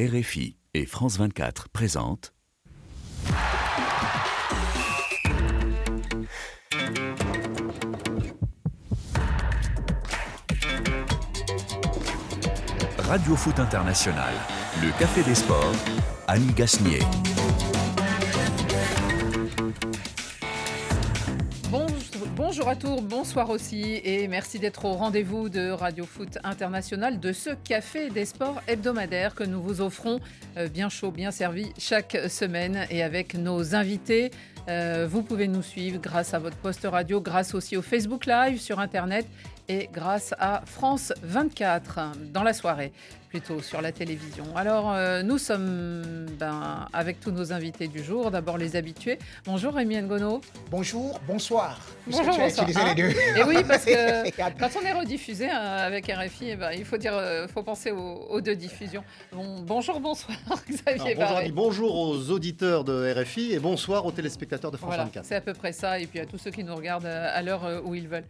RFI et France 24 présentent Radio Foot International, le Café des Sports, Annie Gasnier. Bonjour à tous, bonsoir aussi et merci d'être au rendez-vous de Radio Foot International de ce café des sports hebdomadaire que nous vous offrons euh, bien chaud, bien servi chaque semaine et avec nos invités. Euh, vous pouvez nous suivre grâce à votre poste radio, grâce aussi au Facebook Live sur Internet et grâce à France 24 dans la soirée plutôt sur la télévision. Alors, euh, nous sommes ben, avec tous nos invités du jour. D'abord, les habitués. Bonjour, Rémi Ngono. Bonjour, bonsoir. Bonjour, tu as utilisé les deux. Et oui, parce que quand on est rediffusé hein, avec RFI, eh ben, il faut, dire, euh, faut penser aux, deux diffusions. Bon, bonjour, bonsoir, Xavier Alors, bonjour, bonjour, aux auditeurs de RFI et bonsoir aux téléspectateurs de France voilà, 24. C'est à peu près ça. Et puis à tous ceux qui nous regardent à l'heure euh, où ils veulent.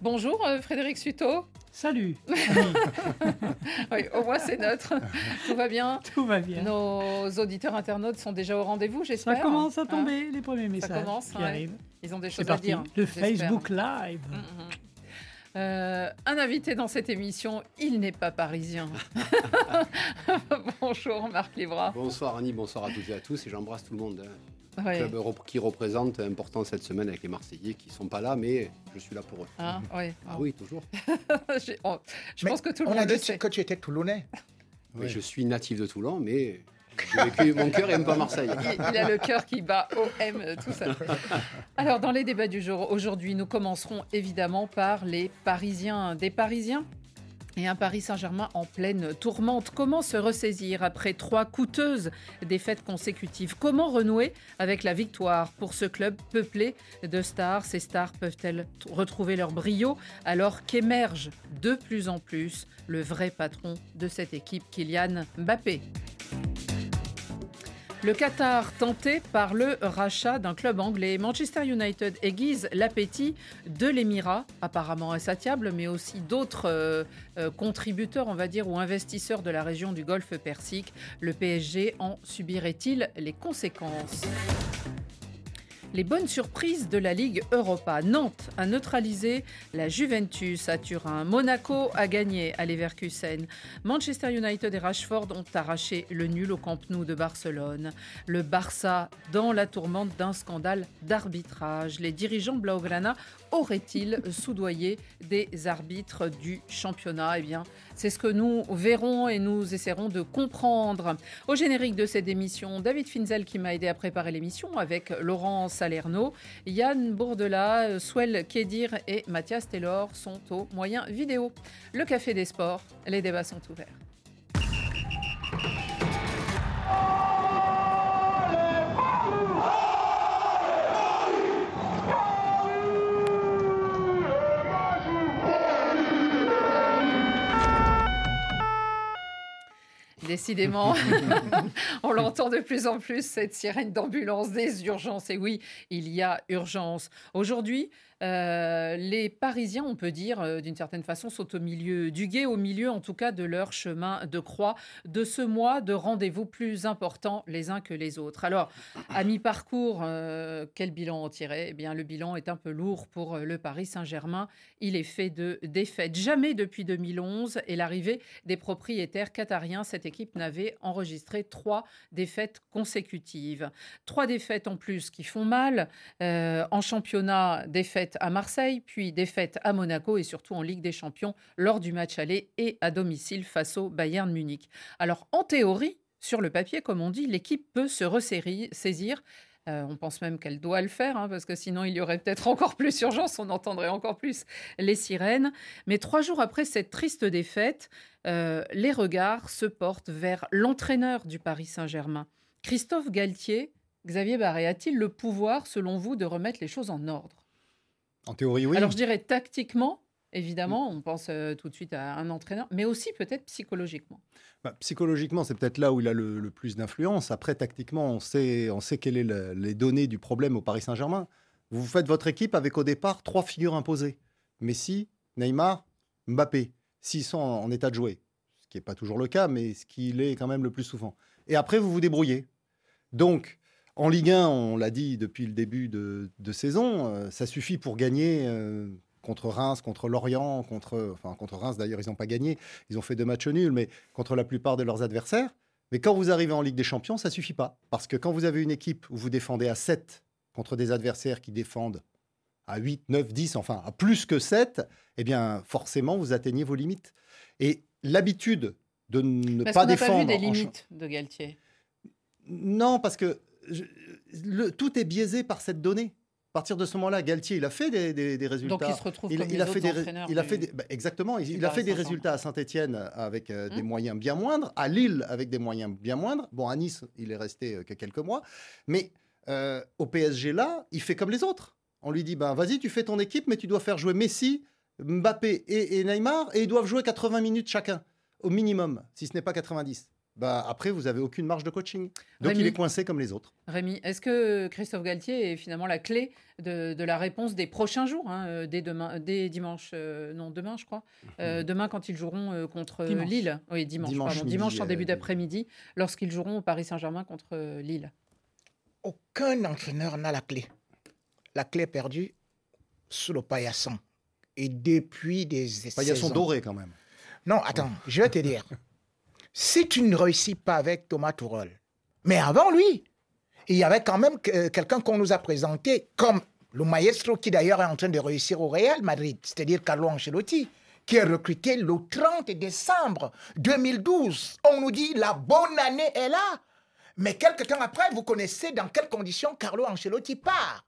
Bonjour euh, Frédéric Suto. Salut. oui, au moins c'est neutre. Tout va bien Tout va bien. Nos auditeurs internautes sont déjà au rendez-vous, j'espère. Ça commence à tomber, hein les premiers messages Ça commence, qui arrivent. Ils ont des choses à dire. Le Facebook Live. Mm, mm. Euh, un invité dans cette émission, il n'est pas parisien. Bonjour Marc Libra. Bonsoir Annie, bonsoir à toutes et à tous et j'embrasse tout le monde. Hein club qui représente important cette semaine avec les Marseillais qui ne sont pas là, mais je suis là pour eux. Ah, oui. ah oui, toujours. Oh, je pense que tout le monde a dit sait. que tu étais toulonnais. Oui, je suis natif de Toulon, mais mon cœur n'aime pas Marseille. Il, a le cœur qui bat OM, tout ça. Alors, dans les débats du jour, aujourd'hui, nous commencerons évidemment par les Parisiens. Des Parisiens et un Paris Saint-Germain en pleine tourmente. Comment se ressaisir après trois coûteuses défaites consécutives? Comment renouer avec la victoire? Pour ce club peuplé de stars Ces stars peuvent-elles retrouver leur brio? Alors qu'émerge de plus en plus le vrai patron de cette équipe, Kylian Mbappé le Qatar tenté par le rachat d'un club anglais. Manchester United aiguise l'appétit de l'Émirat, apparemment insatiable, mais aussi d'autres euh, euh, contributeurs, on va dire, ou investisseurs de la région du Golfe Persique. Le PSG en subirait-il les conséquences? Les bonnes surprises de la Ligue Europa. Nantes a neutralisé la Juventus à Turin. Monaco a gagné à Leverkusen. Manchester United et Rashford ont arraché le nul au Camp Nou de Barcelone. Le Barça dans la tourmente d'un scandale d'arbitrage. Les dirigeants Blaugrana auraient-ils soudoyé des arbitres du championnat? Eh bien, c'est ce que nous verrons et nous essaierons de comprendre. Au générique de cette émission, David Finzel qui m'a aidé à préparer l'émission avec Laurent Salerno, Yann Bourdela, Swell Kedir et Mathias Taylor sont aux moyens vidéo. Le Café des Sports, les débats sont ouverts. Décidément, on l'entend de plus en plus, cette sirène d'ambulance des urgences. Et oui, il y a urgence. Aujourd'hui, euh, les Parisiens, on peut dire, euh, d'une certaine façon, sont au milieu du guet, au milieu en tout cas de leur chemin de croix, de ce mois de rendez-vous plus importants les uns que les autres. Alors, à mi-parcours, euh, quel bilan en tirer? Eh bien, le bilan est un peu lourd pour le Paris Saint-Germain. Il est fait de défaites. Jamais depuis 2011 et l'arrivée des propriétaires qatariens, cette équipe n'avait enregistré trois défaites consécutives. Trois défaites en plus qui font mal. en championnat, à Marseille, puis défaite à Monaco et surtout en Ligue des Champions lors du match aller et à domicile face au Bayern Munich. Alors en théorie, sur le papier, comme on dit, l'équipe peut se ressaisir. Euh, on pense même qu'elle doit le faire, hein, parce que sinon il y aurait peut-être encore plus urgence, on entendrait encore plus les sirènes. Mais trois jours après cette triste défaite, euh, les regards se portent vers l'entraîneur du Paris Saint-Germain. Christophe Galtier, Xavier Barré, a-t-il le pouvoir, selon vous, de remettre les choses en ordre? En théorie, oui. Alors je dirais tactiquement, Évidemment, on pense euh, tout de suite à un entraîneur, mais aussi peut-être psychologiquement. Bah, psychologiquement, c'est peut-être là où il a le, plus d'influence. Après, tactiquement, on sait, on sait quelles sont les données du problème au Paris Saint-Germain. Vous faites votre équipe avec au départ trois figures imposées Messi, Neymar, Mbappé. S'ils sont en, état de jouer, ce qui n'est pas toujours le cas, mais ce qui l'est quand même le plus souvent. Et après, vous vous débrouillez. Donc, en Ligue 1, on l'a dit depuis le début de, saison, euh, ça suffit pour gagner euh, contre Reims, contre Lorient, contre, enfin, contre Reims d'ailleurs, ils n'ont pas gagné, ils ont fait deux matchs nuls, mais contre la plupart de leurs adversaires. Mais quand vous arrivez en Ligue des Champions, ça suffit pas. Parce que quand vous avez une équipe où vous défendez à 7 contre des adversaires qui défendent à 8, 9, 10, enfin à plus que 7, eh bien forcément, vous atteignez vos limites. Et l'habitude de ne pas défendre... Pas vu des limites de Galtier Non, parce que le, tout est biaisé par cette donnée. À partir de ce moment-là, Galtier, il a fait des, résultats. Donc il se retrouve il, comme il a fait des, il a fait bah, exactement. Il, a fait des résultats à Saint-Étienne avec euh, des hum. moyens bien moindres, à Lille avec des moyens bien moindres. Bon, à Nice, il est resté euh, que quelques mois, mais euh, au PSG là, il fait comme les autres. On lui dit, ben vas-y, tu fais ton équipe, mais tu dois faire jouer Messi, Mbappé et, et Neymar, et ils doivent jouer 80 minutes chacun, au minimum, si ce n'est pas 90 bah, après, vous n'avez aucune marge de coaching. Donc, il est coincé comme les autres. Rémi, est-ce que Christophe Galtier est finalement la clé de, la réponse des prochains jours, hein, euh, dès, demain, dès dimanche, euh, non, demain, je crois, euh, mhm. demain quand ils joueront contre Lille, oui, dimanche, dimanche, dimanche en début d'après-midi, lorsqu'ils joueront au Paris Saint-Germain contre Lille Aucun entraîneur n'a la clé. La clé est perdue sous le paillasson. Et depuis des Paillasson doré, quand même. Non, attends, je vais te dire. si tu ne réussis pas avec Thomas Tourol, mais avant lui, il y avait quand même euh, quelqu'un qu'on nous a présenté comme le maestro qui d'ailleurs est en train de réussir au Real Madrid, c'est-à-dire Carlo Ancelotti, qui est recruté le 30 décembre 2012. On nous dit la bonne année est là. Mais quelques temps après, vous connaissez dans quelles conditions Carlo Ancelotti part.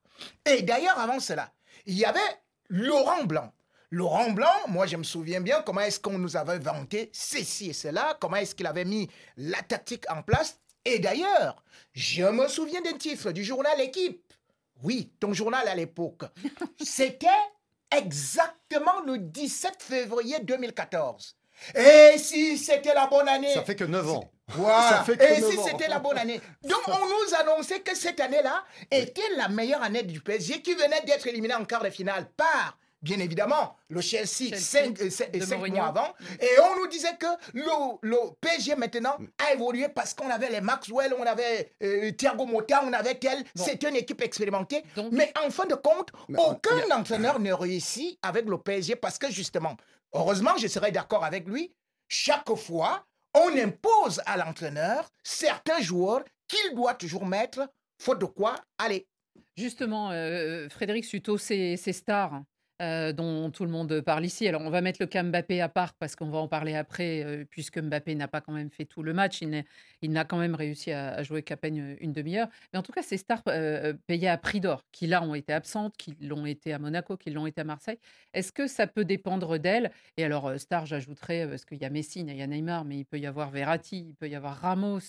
Et d'ailleurs, avant cela, il y avait Laurent Blanc, Laurent Blanc, moi je me souviens bien comment est-ce qu'on nous avait vanté ceci et cela, comment est-ce qu'il avait mis la tactique en place. Et d'ailleurs, je me souviens d'un titre du journal Équipe. Oui, ton journal à l'époque. C'était exactement le 17 février 2014. Et si c'était la bonne année? Ça fait que 9 ans. Voilà. Et si c'était la bonne année? Donc on nous annonçait que cette année-là était la meilleure année du PSG qui venait d'être éliminé en quart de finale par bien évidemment, le Chelsea, cinq, euh, mois avant. Et on nous disait que le, le PSG maintenant a évolué parce qu'on avait les Maxwell, on avait euh, Thiago Motta, on avait tel. C'est une équipe expérimentée. Mais en fin de compte, aucun entraîneur ne réussit avec le PSG parce que justement, heureusement, je serais d'accord avec lui, chaque fois, on impose à l'entraîneur certains joueurs qu'il doit toujours mettre, faute de quoi, allez, Justement, euh, Frédéric Suto, ces, stars, euh, dont tout le monde parle ici. Alors, on va mettre le cas Mbappé à part parce qu'on va en parler après, euh, puisque Mbappé n'a pas quand même fait tout le match. Il n'a quand même réussi à, jouer qu'à peine une demi-heure. Mais en tout cas, ces stars euh, payées à prix d'or, qui là ont été absentes, qui l'ont été à Monaco, qui l'ont été à Marseille, est-ce que ça peut dépendre d'elles? Et alors, stars, j'ajouterais, parce qu'il y a Messi, il y a Neymar, mais il peut y avoir Verratti, il peut y avoir Ramos,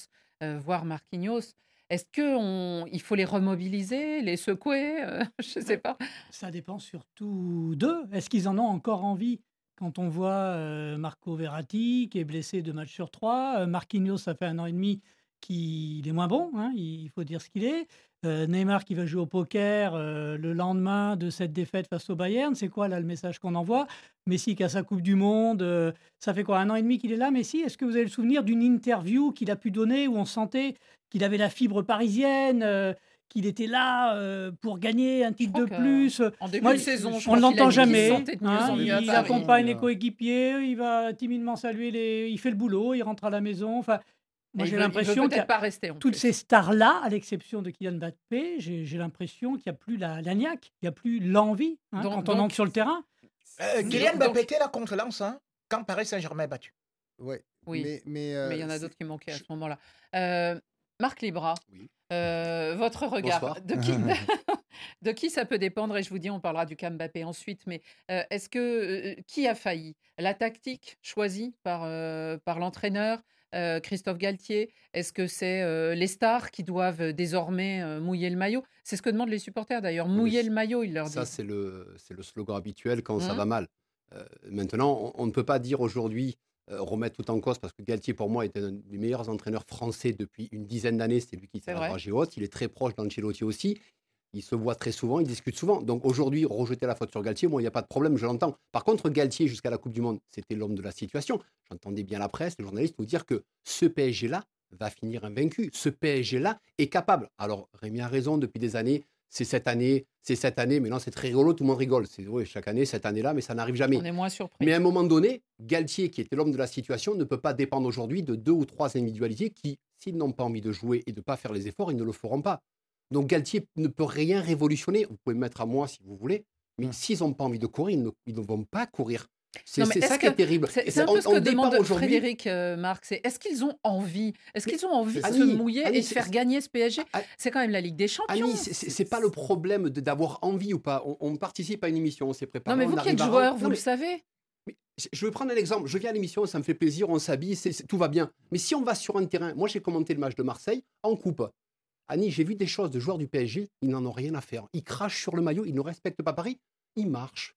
voire Marquinhos. Est-ce qu'il faut les remobiliser, les secouer euh, Je ne sais pas? Ça dépend surtout d'eux. Est-ce qu'ils en ont encore envie? Quand on voit euh, Marco Verratti qui est blessé deux matchs sur trois, euh, Marquinhos, ça fait un an et demi qu'il est moins bon, hein, il faut dire ce qu'il est. Neymar qui va jouer au poker le lendemain de cette défaite face au Bayern, c'est quoi là le message qu'on envoie? Messi qui a sa Coupe du Monde, ça fait quoi un an et demi qu'il est là, Messi? Est-ce que vous avez le souvenir d'une interview qu'il a pu donner où on sentait qu'il avait la fibre parisienne, euh, qu'il était là euh, pour gagner un titre de plus. En début de saison, on ne l'entend jamais. Hein, il, accompagne les coéquipiers, il va timidement saluer les. Il fait le boulot, il rentre à la maison. Enfin, moi, j'ai l'impression rester. Toutes ces stars-là, à l'exception de Kylian Mbappé, j'ai l'impression qu'il n'y a plus la, la niaque, il n'y a plus l'envie hein, quand on entre sur le terrain. Euh, Kylian Mbappé était là contre Lens hein, quand Paris Saint-Germain est battu. Ouais. Oui, mais, mais, il y en a d'autres qui manquaient à ce moment-là. Marc Libra, euh, votre regard, de qui, de qui, ça peut dépendre? Et je vous dis, on parlera du cas Mbappé ensuite, mais euh, est-ce que euh, qui a failli? La tactique choisie par, par l'entraîneur Christophe Galtier? Est-ce que c'est les stars qui doivent désormais mouiller le maillot? C'est ce que demandent les supporters d'ailleurs, mouiller le maillot, ils leur disent. Ça, c'est le, le slogan habituel quand ça mmh. va mal. maintenant, on, ne peut pas dire aujourd'hui remettre tout en cause parce que Galtier, pour moi, est un des meilleurs entraîneurs français depuis une dizaine d'années. C'est lui qui la dragée haute. Il est très proche d'Ancelotti aussi. ils se voient très souvent, ils discutent souvent. Donc aujourd'hui, rejeter la faute sur Galtier, moi, il n'y a pas de problème, je l'entends. Par contre, Galtier, jusqu'à la Coupe du Monde, c'était l'homme de la situation. J'entendais bien la presse, les journalistes nous dire que ce PSG-là va finir invaincu. Ce PSG-là est capable. Alors, Rémi a raison, depuis des années, c'est cette année, c'est cette année, mais non, c'est très rigolo, tout le monde rigole. C'est oui, chaque année, cette année-là, mais ça n'arrive jamais. On est moins surpris. Mais à un moment donné, Galtier, qui était l'homme de la situation, ne peut pas dépendre aujourd'hui de deux ou trois individualités qui, s'ils n'ont pas envie de jouer et de ne pas faire les efforts, ils ne le feront pas. Donc Galtier ne peut rien révolutionner. Vous pouvez me mettre à moi si vous voulez, mais mmh. s'ils n'ont pas envie de courir, ils ne, vont pas courir. C'est ça qui est terrible. C'est un peu ce que demande Frédéric euh, Marc. est-ce qu'ils ont envie Est-ce qu'ils ont envie de se mouiller et de faire gagner ce PSG C'est quand même la Ligue des Champions. Annie, c'est pas le problème d'avoir envie ou pas. On, participe à une émission, on s'est préparé. Non, mais vous qui êtes joueur, vous le savez. je vais prendre un exemple. Je viens à l'émission, ça me fait plaisir, on s'habille, tout va bien. Mais si on va sur un terrain, moi j'ai commenté le match de Marseille en coupe. Annie, j'ai vu des choses de joueurs du PSG, ils n'en ont rien à faire. Ils crachent sur le maillot, ils ne respectent pas Paris, ils marchent.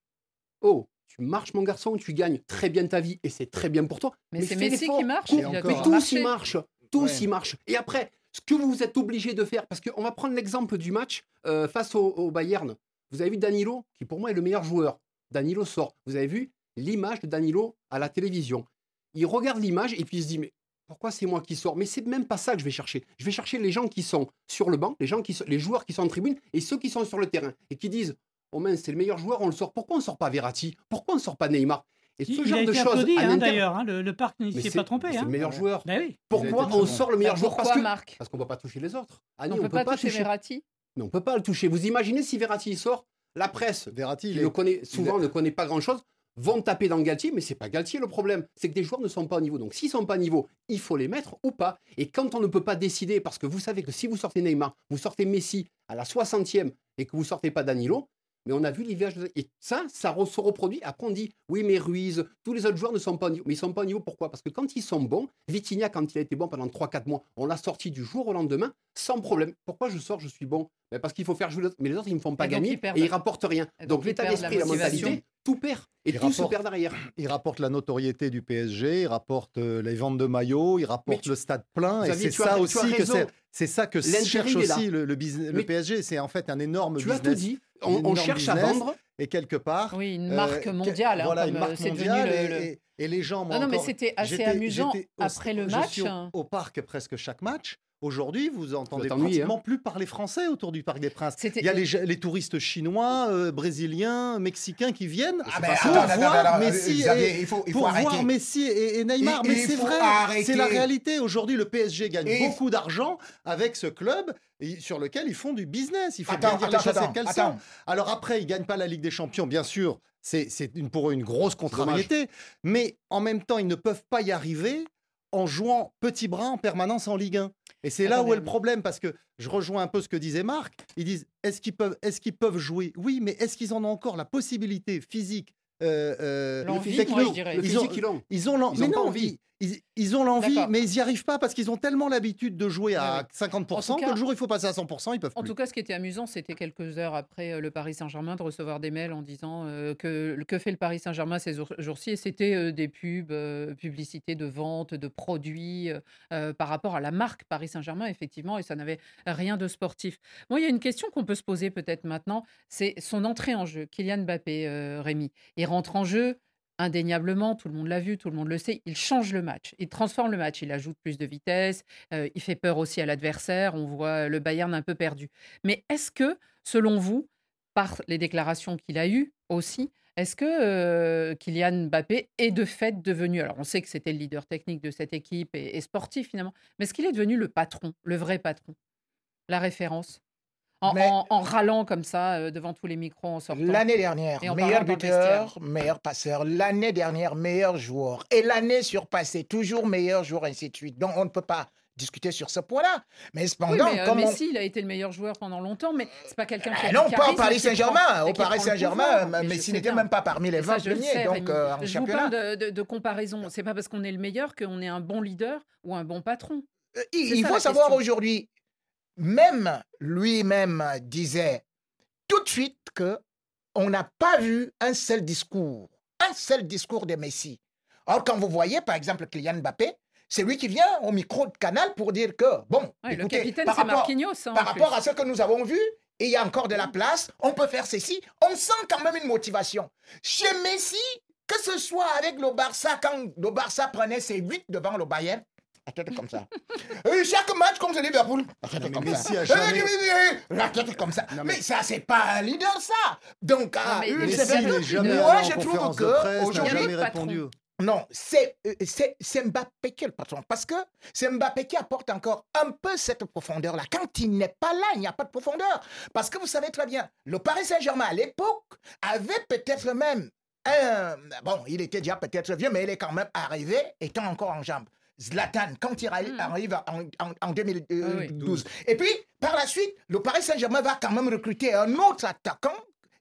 Oh, tu marches, mon garçon, tu gagnes très bien ta vie et c'est très bien pour toi. Mais, c'est Messi qui marche. mais tous y marchent. Tous y marchent. Et après, ce que vous êtes obligé de faire, parce qu'on va prendre l'exemple du match euh, face au, Bayern. Vous avez vu Danilo, qui pour moi est le meilleur joueur. Danilo sort. Vous avez vu l'image de Danilo à la télévision. Il regarde l'image et puis il se dit mais pourquoi c'est moi qui sors? Mais c'est même pas ça que je vais chercher. Je vais chercher les gens qui sont sur le banc, les, gens qui les joueurs qui sont en tribune et ceux qui sont sur le terrain et qui disent Oh mince, c'est le meilleur joueur, on le sort. Pourquoi on ne sort pas Verratti? Pourquoi on ne sort pas Neymar? Et ce genre de choses. Hein, D'ailleurs, hein, le, parc ne s'est pas trompé. C'est hein. le meilleur joueur. Ben oui. Pourquoi on sort le meilleur bah, joueur Parce Marc? parce qu'on ne peut pas toucher les autres. on ne peut, pas, toucher Verratti? Mais on ne peut pas le toucher. Vous imaginez si Verratti sort, la presse, Verratti, qui le connaît souvent, ne connaît pas grand-chose vont taper dans Galtier, mais c'est pas Galtier le problème. C'est que des joueurs ne sont pas au niveau. Donc s'ils sont pas au niveau, il faut les mettre ou pas. Et quand on ne peut pas décider, parce que vous savez que si vous sortez Neymar, vous sortez Messi à la 60e et que vous sortez pas Danilo, mais on a vu l'hiver. Et ça, ça se reproduit. Après, on dit oui, mais Ruiz, tous les autres joueurs ne sont pas au niveau. Mais ils sont pas au niveau pourquoi? Parce que quand ils sont bons, Vitinha, quand il a été bon pendant 3-4 mois, on l'a sorti du jour au lendemain sans problème. Pourquoi je sors, je suis bon? Mais Parce qu'il faut faire jouer les autres. Mais les autres, ils ne me font pas gagner et ils rapportent rien. Donc, l'état d'esprit, la, la mentalité, tout perd. Et tout se perd derrière. Il rapporte la notoriété du PSG, il rapporte euh, les ventes de maillots, il rapporte le stade plein. Et c'est ça aussi que c'est ça que cherche aussi le, le, PSG. C'est en fait un énorme tu business. Tu as tout dit. On, cherche à vendre. Et quelque part. Oui, une marque euh, mondiale. Hein, voilà, une marque euh, mondiale. Et, et, les gens. Non, non, mais c'était assez amusant après le match. au parc presque chaque match. Aujourd'hui, vous entendez pratiquement hein. plus parler français autour du Parc des Princes. Il y a les, touristes chinois, euh, brésiliens, mexicains qui viennent pour voir Messi, et, voir Messi et, Neymar. mais c'est vrai, c'est la réalité. Aujourd'hui, le PSG gagne beaucoup d'argent avec ce club sur lequel ils font du business. Il faut bien dire les choses qu'elles sont. Alors après, ils gagnent pas la Ligue des Champions, bien sûr. C'est pour eux une grosse contrariété. Mais en même temps, ils ne peuvent pas y arriver en jouant petit bras en permanence en Ligue 1. Et c'est là où est le problème, parce que je rejoins un peu ce que disait Marc. Ils disent est-ce qu'ils peuvent, est qu'ils peuvent jouer? Oui, mais est-ce qu'ils en ont encore la possibilité physique euh, euh, le physique, ils ont, ils ont, ils ont envie ils, ont l'envie, mais ils n'y arrivent pas parce qu'ils ont tellement l'habitude de jouer à 50% que le jour où il faut passer à 100%, ils peuvent En tout cas, ce qui était amusant, c'était quelques heures après euh, le Paris Saint-Germain de recevoir des mails en disant euh, que que fait le Paris Saint-Germain ces jours-ci et c'était euh, des pubs, publicités de vente de produits par rapport à la marque Paris Saint-Germain, effectivement, et ça n'avait rien de sportif. Moi, il y a une question qu'on peut se poser peut-être maintenant, c'est son entrée en jeu. Kylian Mbappé, Rémi, il rentre en jeu indéniablement, tout le monde l'a vu, tout le monde le sait, il change le match, il transforme le match, il ajoute plus de vitesse, euh, il fait peur aussi à l'adversaire, on voit le Bayern un peu perdu. Mais est-ce que, selon vous, par les déclarations qu'il a eues aussi, est-ce que euh, Kylian Mbappé est de fait devenu, alors on sait que c'était le leader technique de cette équipe et sportif finalement, mais est-ce qu'il est devenu le patron, le vrai patron, la référence? En, râlant comme ça euh, devant tous les micros en sortant. L'année dernière, meilleur buteur, meilleur passeur. L'année dernière, meilleur joueur. Et l'année surpassée, toujours meilleur joueur, ainsi de suite. Donc on ne peut pas discuter sur ce point-là. Mais cependant, oui, euh, Messi, il a été le meilleur joueur pendant longtemps, mais c'est pas quelqu'un qui a ah Non, pas au Paris Saint-Germain. Au Paris Saint-Germain, Messi n'était même pas parmi les 20 premiers. Donc, euh, je vous parle de, de, de comparaison. C'est pas parce qu'on est le meilleur qu'on est un bon leader ou un bon patron. il faut savoir aujourd'hui, même lui-même disait tout de suite que on n'a pas vu un seul discours, un seul discours de Messi. Or, quand vous voyez, par exemple, Kylian Mbappé, c'est lui qui vient au micro de Canal pour dire que, bon, le capitaine, par, rapport, hein, par rapport à ce que nous avons vu, et il y a encore de la place, on peut faire ceci. On sent quand même une motivation. Chez Messi, que ce soit avec le Barça, quand le Barça prenait ses 8 devant le Bayern, la tête comme ça. Et chaque match contre Liverpool, la tête comme ça. a jamais- La tête comme ça. Non, mais... mais- ça, c'est pas un leader, ça. Donc, mais euh, Messi c'est Messi vrai. n'est jamais Moi, je trouve que aujourd'hui, non, c'est euh, Mbappé qui est le patron. Parce que c'est Mbappé qui apporte encore un peu cette profondeur-là. Quand il n'est pas là, il n'y a pas de profondeur. Parce que vous savez très bien, le Paris Saint-Germain, à l'époque, avait peut-être même un... Bon, il était déjà peut-être vieux, mais il est quand même arrivé, étant encore en jambes. Zlatan, quand il arri- Mm. arrive en, en- en oui. 2012. Et puis, par la suite, le Paris Saint-Germain va quand même recruter un autre attaquant,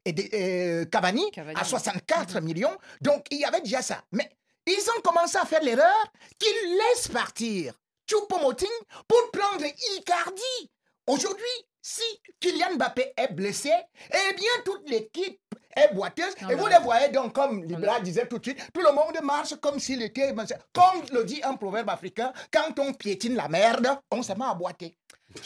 et des- euh, Cavani, Cavani, à oui. 64 millions. Donc, il y avait déjà ça. Mais ils ont commencé à faire l'erreur qu'ils laissent partir Choupo-Moting pour prendre Icardi. Aujourd'hui, si Kylian Mbappé est blessé, eh bien, toute l'équipe est boiteuse. Non, et vous les voyez donc, comme Libra disait tout de suite, tout le monde marche comme s'il était... Comme le dit un proverbe africain, quand on piétine la merde, on se met à boiter.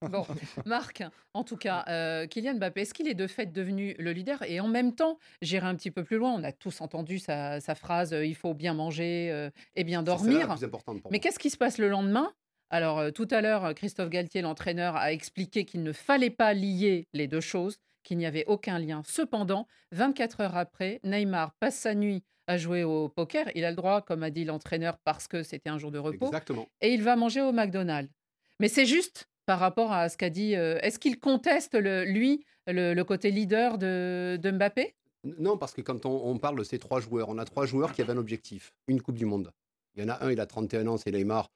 Bon, Marc, en tout cas, euh, Kylian Mbappé, est-ce qu'il est de fait devenu le leader? Et en même temps, j'irai un petit peu plus loin, on a tous entendu sa, sa phrase euh, il faut bien manger euh, et bien C'est celle-là la dormir. plus importante pour Mais qu'est-ce qui se passe le lendemain? Alors, euh, tout à l'heure, euh, Christophe Galtier, l'entraîneur, a expliqué qu'il ne fallait pas lier les deux choses, qu'il n'y avait aucun lien. Cependant, 24 heures après, Neymar passe sa nuit à jouer au poker. Il a le droit, comme a dit l'entraîneur, parce que c'était un jour de repos Exactement. et il va manger au McDonald's. Mais c'est juste par rapport à ce qu'a dit. euh, Est-ce qu'il conteste, le, lui, le, le côté leader de, de Mbappé? Non, parce que quand on, on parle de ces trois joueurs, on a trois joueurs qui avaient un objectif, une Coupe du Monde. Il y en a un, il a 31 ans, c'est Neymar.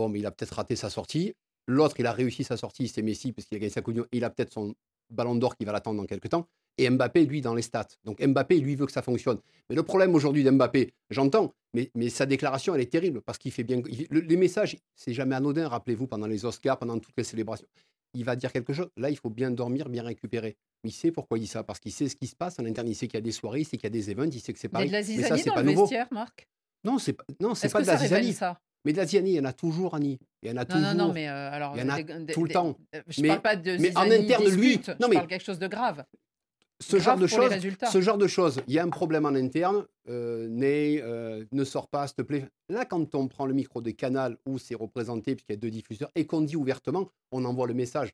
Bon, mais il a peut-être raté sa sortie. L'autre, il a réussi sa sortie, c'est Messi, parce qu'il a gagné sa Coupe. Il a peut-être son ballon d'or qui va l'attendre dans quelques temps. Et Mbappé, lui, dans les stats. Donc Mbappé, lui, veut que ça fonctionne. Mais le problème aujourd'hui d'Mbappé, j'entends, mais, mais sa déclaration, elle est terrible, parce qu'il fait bien... il- le- les messages, c'est jamais anodin, rappelez-vous, pendant les Oscars, pendant toutes les célébrations. Il va dire quelque chose. Là, il faut bien dormir, bien récupérer. Il sait pourquoi il dit ça, parce qu'il sait ce qui se passe en interne. Il sait qu'il y a des soirées, il sait qu'il y a des events, il sait que c'est Il y a pareil. de la mais ça, dans pas le nouveau. vestiaire, Marc? Non, c'est pas, non, c'est pas que de la ça révèle zizanie. ça? Mais de la zizanie, il y en a toujours, Annie. Il y en a Non, toujours. non, non, mais euh, alors. Il y en a des- des- tout le des- temps. euh, Je Mais- parle pas de mais en interne, lui- dispute, non, je mais- parle quelque chose de grave. ce genre de choses, ce genre de choses, il y a un problème en interne. Euh, Ney, euh, ne sort pas, s'il te plaît. Là, quand on prend le micro des canals où c'est représenté, puisqu'il y a deux diffuseurs, et qu'on dit ouvertement, on envoie le message.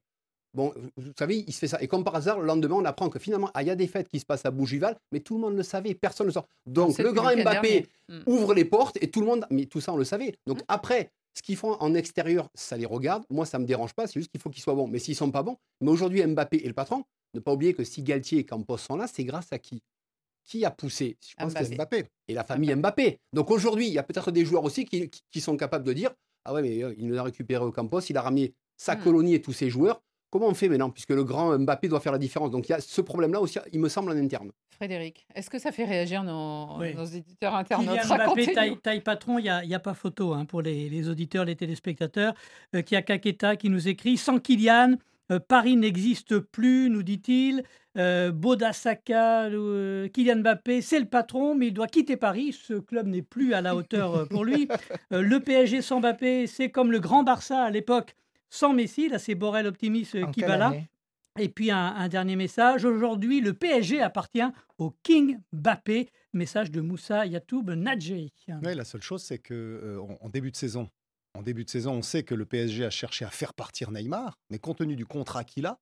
Bon, vous- savez, il se fait ça. Et comme par hasard, le lendemain, on apprend que finalement, ah, il y a des fêtes qui se passent à Bougival, mais tout le monde le savait, personne ne le sort. Donc, le grand Mbappé dernier. Mm. ouvre les portes et tout le monde, mais tout ça, on le savait. Donc, Mm. après, ce qu'ils font en extérieur, ça les regarde. Moi, ça me dérange pas, c'est juste qu'il faut qu'ils soient bons. Mais s'ils sont pas bons, mais aujourd'hui, Mbappé est le patron. Ne pas oublier que si Galtier et Campos sont là, c'est grâce à qui? Qui a poussé? Je pense que Mbappé. c'est Mbappé. et la famille Mbappé. Donc aujourd'hui, il y a peut-être des joueurs aussi qui, sont capables de dire Ah ouais, mais euh, il nous a récupéré au Campos, il a ramené sa Hmm. colonie et tous ses joueurs. Comment on fait maintenant Puisque le grand Mbappé doit faire la différence? Donc il y a ce problème-là aussi, il me semble, en interne. Frédéric, est-ce que ça fait réagir nos, Oui. nos éditeurs internautes? Kylian Mbappé, taille, taille patron, il n'y a, il y a pas photo hein, pour les, les auditeurs, les téléspectateurs. Euh, qui a Kaketa qui nous écrit Sans Kylian, euh, Paris n'existe plus, nous dit-il. Euh, Bodasaka, euh, Kylian Mbappé, c'est le patron, mais il doit quitter Paris. Ce club n'est plus à la hauteur euh, pour lui. Euh, le PSG sans Mbappé, c'est comme le grand Barça à l'époque sans Messi. Là, c'est Borrell Optimis euh, En qui va là. Et puis un, un dernier message. Aujourd'hui, le PSG appartient au King Mbappé. Message de Moussa Yatoub Nadjei. Ouais, la seule chose, c'est que euh, en, en début de saison, en début de saison, on sait que le PSG a cherché à faire partir Neymar, mais compte tenu du contrat qu'il a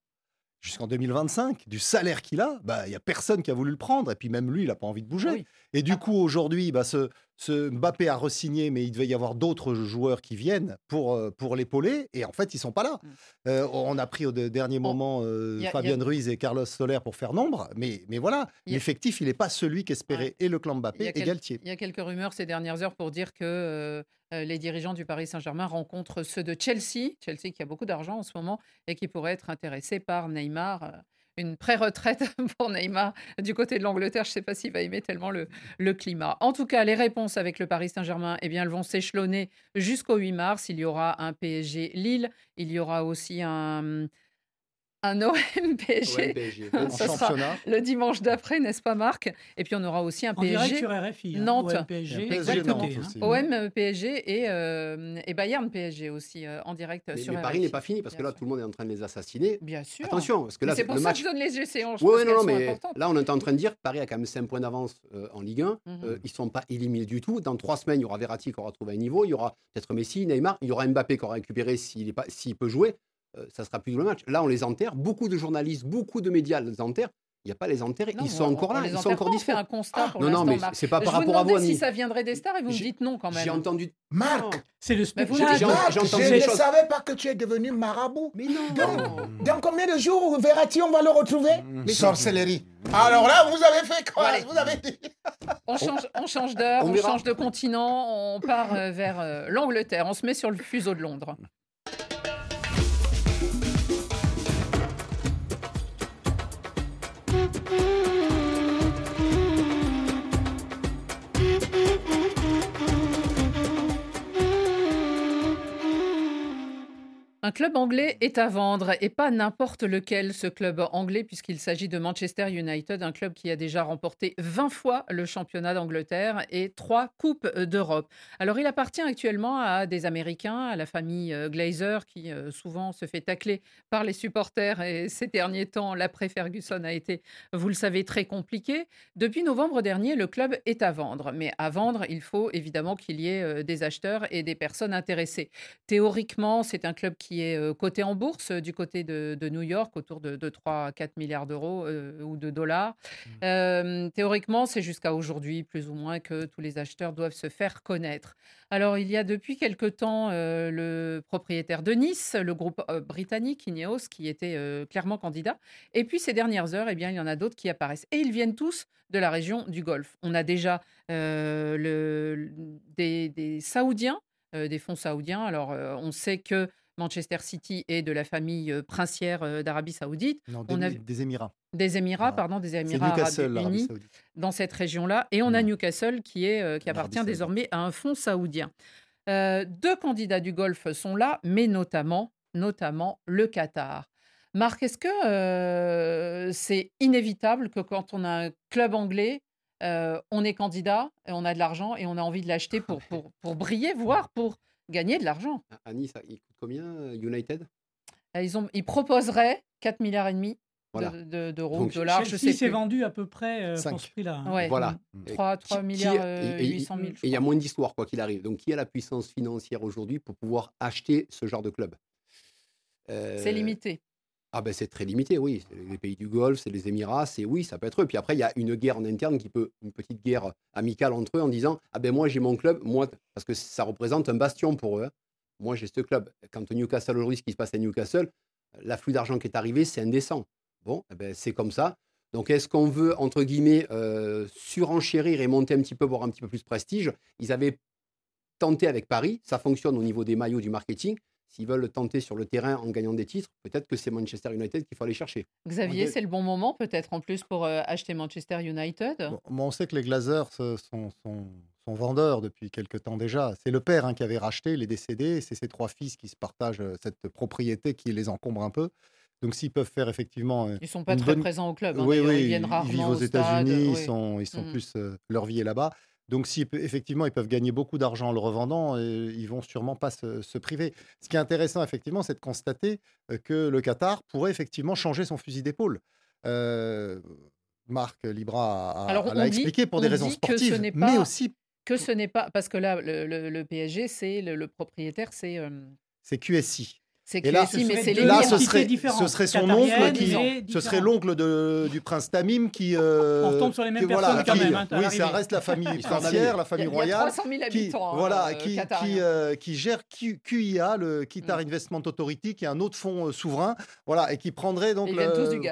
jusqu'en 2025, du salaire qu'il a, bah il y a personne qui a voulu le prendre, et puis même lui, il n'a pas envie de bouger. Oui. Et du coup, aujourd'hui, bah, ce, ce Mbappé a re-signé, mais il devait y avoir d'autres joueurs qui viennent pour, euh, pour l'épauler, et en fait, ils sont pas là. Mm. Euh, on a pris au de- dernier moment euh, Fabien Ruiz et Carlos Soler pour faire nombre, mais, mais voilà, l'effectif, il n'est pas celui qu'espérait et le clan Mbappé et Galtier. Il y a quelques rumeurs ces dernières heures pour dire que euh, les dirigeants du Paris Saint-Germain rencontrent ceux de Chelsea, Chelsea qui a beaucoup d'argent en ce moment et qui pourrait être intéressé par Neymar. euh, Une pré-retraite pour Neymar du côté de l'Angleterre. Je ne sais pas s'il va aimer tellement le, le climat. En tout cas, les réponses avec le Paris Saint-Germain, eh bien, elles vont s'échelonner jusqu'au 8 mars. Il y aura un PSG Lille. Il y aura aussi un, un OM PSG. Ça sera le dimanche d'après, n'est-ce pas, Marc? Et puis on aura aussi un PSG. En direct sur RFI. Hein, Nantes. OM PSG. Exactement. OM PSG et, euh, et Bayern PSG aussi euh, en direct mais, sur mais Paris n'est pas fini parce que là, tout le monde est en train de les assassiner. Bien sûr. Attention, parce que là, c'est pour le ça match. que je donne les échéances. Oui, non, non, mais là, on est en train de dire Paris a quand même 5 points d'avance euh, en Ligue 1. Mhm. Euh, ils ne sont pas éliminés du tout. Dans 3 semaines, il y aura Verratti qui aura trouvé un niveau. Il y aura peut-être Messi, Neymar. Il y aura Mbappé qui aura récupéré s'il est pas- s'il peut jouer. Euh, ça sera plus le match. Là, on les enterre. Beaucoup de journalistes, beaucoup de médias les enterrent. Il n'y a pas les enterrer. Non, Ils sont on- encore on là. les Ils sont encore fait un constat pour non, non, mais c'est pas Je par vous rapport à vous, si ça viendrait des stars et vous me dites non quand même. J'ai entendu. Marc. C'est le Mais vous spectacle. J'ai- Marc, je ne choses. savais pas que tu es devenu marabout. Mais non. Dans combien de jours, Verratti, on va le retrouver? Mais Sorcellerie. Alors là, vous avez fait quoi? Vous avez dit On change, on change d'heure, On change de continent, on part euh, vers euh, l'Angleterre, on se met sur le fuseau de Londres. Un club anglais est à vendre et pas n'importe lequel ce club anglais puisqu'il s'agit de Manchester United, un club qui a déjà remporté 20 fois le championnat d'Angleterre et trois coupes d'Europe. Alors il appartient actuellement à des Américains, à la famille euh, Glazer qui euh, souvent se fait tacler par les supporters et ces derniers temps l'après Ferguson a été, vous le savez, très compliqué. Depuis novembre dernier, le club est à vendre, mais à vendre, il faut évidemment qu'il y ait euh, des acheteurs et des personnes intéressées. Théoriquement, c'est un club qui est coté en bourse du côté de, de New York, autour de, de 3 à 4 milliards d'euros euh, ou de dollars. Euh, théoriquement, c'est jusqu'à aujourd'hui, plus ou moins, que tous les acheteurs doivent se faire connaître. Alors, il y a depuis quelque temps euh, le propriétaire de Nice, le groupe britannique Ineos, qui était clairement candidat. Et puis, ces dernières heures, eh bien, il y en a d'autres qui apparaissent. Et ils viennent tous de la région du Golfe. On a déjà le- des, des Saoudiens, des fonds saoudiens. Alors, euh, on sait que Manchester City est de la famille princière d'Arabie Saoudite, Non, On des, a- des Émirats. des Émirats, pardon, des Émirats arabes unis dans cette région-là. Et on a Mm. Newcastle qui, est, qui En appartient Arabie désormais à un fonds saoudien. Euh, deux candidats du Golfe sont là, mais notamment, notamment le Qatar. Marc, est-ce que euh, c'est inévitable que quand on a un club anglais, euh, on est candidat, et on a de l'argent et on a envie de l'acheter pour, pour, pour briller, voire pour gagner de l'argent À Nice, ça- il coûte combien euh, United? Euh, ils, ont, ils proposeraient 4 milliards et demi Voilà. de- de- d'euros, dollars, je sais s'est vendu à peu près euh, pour ce prix-là. hein. Ouais, Voilà. Mm. 3, Qui- qui- milliards euh, et- et- 800 000. je Et il y a moins d'histoire, quoi qu'il arrive. Donc, qui a la puissance financière aujourd'hui pour pouvoir acheter ce genre de club? Euh, C'est limité. Ah ben c'est très limité, oui. Les pays du Golfe, c'est les Émirats, c'est oui, ça peut être eux. Puis après, il y a une guerre en interne qui peut, une petite guerre amicale entre eux en disant ah ben moi j'ai mon club, moi parce que ça représente un bastion pour eux. hein. Moi j'ai ce club. Quand Newcastle ce qui se passe à Newcastle, l'afflux d'argent qui est arrivé, c'est indécent. Bon, eh ben, c'est comme ça. Donc est-ce qu'on veut entre guillemets euh, surenchérir et monter un petit peu, voir un petit peu plus de prestige? Ils avaient tenté avec Paris, ça fonctionne au niveau des maillots du marketing. S'ils veulent tenter sur le terrain en gagnant des titres, peut-être que c'est Manchester United qu'il faut aller chercher. Xavier, c'est le bon moment peut-être en plus pour euh, acheter Manchester United? Bon, on sait que les Glazers euh, sont, sont- sont vendeurs depuis quelque temps déjà. C'est le père hein, qui avait racheté, il est décédé, et c'est ses trois fils qui se partagent euh, cette propriété qui les encombre un peu. Donc s'ils peuvent faire effectivement... Ils sont pas très bonne- présents au club. hein, oui, oui, ils viennent rarement vivent au aux États-Unis, ils sont, ils sont Mm. plus euh, leur vie est là-bas. Donc si effectivement ils peuvent gagner beaucoup d'argent en le revendant, euh, ils vont sûrement pas se, se priver. Ce qui est intéressant effectivement, c'est de constater euh, que le Qatar pourrait effectivement changer son fusil d'épaule. Euh, Marc Libra l'a expliqué pour des on raisons sportives, mais aussi Que ce n'est pas parce que là le, le- le PSG c'est le, le propriétaire c'est euh, c'est QSI. C'est Et là, ce mais serait c'est Là, ce serait, ce serait son oncle qui, ce serait l'oncle du prince Tamim qui. euh, On retombe sur les mêmes qui- voilà, personnes quand qui- même, hein, oui, ça reste la famille princière, la famille a- il y a royale. 300 000 qui, habitants. hein, voilà, euh, qui, qui, euh, qui gère QIA, le Qatar Mm. Investment Authority, qui est un autre fonds euh, souverain, voilà, et qui prendrait donc le,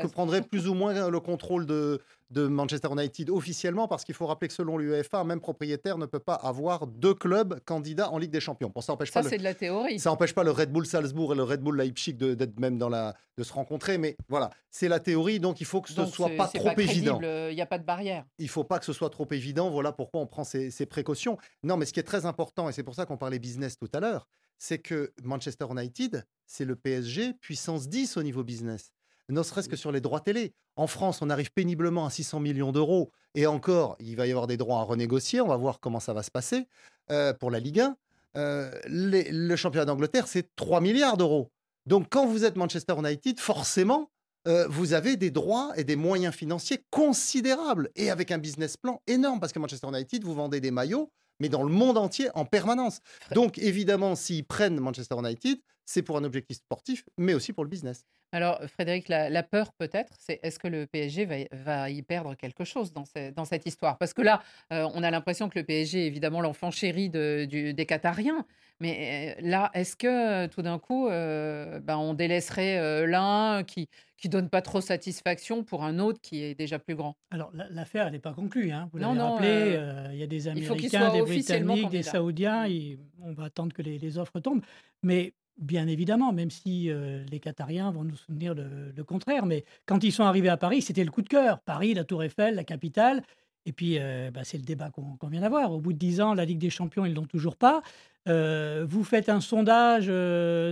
que prendrait plus ou moins le contrôle de, de Manchester United officiellement, parce qu'il faut rappeler que selon l'UEFA, un même propriétaire ne peut pas avoir deux clubs candidats en Ligue des Champions. Ça, n'empêche pas c'est de la théorie. ça n'empêche pas le Red Bull Salzbourg et le Red Bull Leipzig de- d'être même dans la, de se rencontrer, mais voilà, c'est la théorie, donc il faut que ce Donc, soit pas trop évident. crédible, Il n'y a pas de barrière. Il faut pas que ce soit trop évident. Voilà pourquoi on prend ces, ces précautions. Non, mais ce qui est très important, et c'est pour ça qu'on parlait business tout à l'heure, c'est que Manchester United, c'est le PSG puissance 10 au niveau business. Ne serait-ce que sur les droits télé. En France, on arrive péniblement à 600 millions d'euros. Et encore, il va y avoir des droits à renégocier. On va voir comment ça va se passer euh, pour la Ligue 1. Euh, le championnat d'Angleterre, c'est 3 milliards d'euros. Donc, quand vous êtes Manchester United, forcément, euh, vous avez des droits et des moyens financiers considérables et avec un business plan énorme parce que Manchester United, vous vendez des maillots, mais dans le monde entier en permanence. Donc, évidemment, s'ils prennent Manchester United, c'est pour un objectif sportif, mais aussi pour le business. Alors, Frédéric, la, peur peut-être, c'est est-ce que le PSG va, y perdre quelque chose dans, dans cette histoire? Parce que là, euh, on a l'impression que le PSG est évidemment l'enfant chéri des Qatariens. Mais là, est-ce que tout d'un coup, euh, ben, on délaisserait l'un qui qui donne pas trop satisfaction pour un autre qui est déjà plus grand? Alors, l'affaire, elle n'est pas conclue. Hein. Vous l'avez rappelé, il y a des Américains, des Britanniques, des Saoudiens. Mmh. on va attendre que les, les offres tombent. Mais Bien évidemment, même si les Qatariens vont nous soutenir le, contraire. Mais quand ils sont arrivés à Paris, c'était le coup de cœur. Paris, la Tour Eiffel, la capitale. Et puis, bah, c'est le débat qu'on vient d'avoir. Au bout de dix ans, la Ligue des Champions, ils ne l'ont toujours pas. Vous faites un sondage,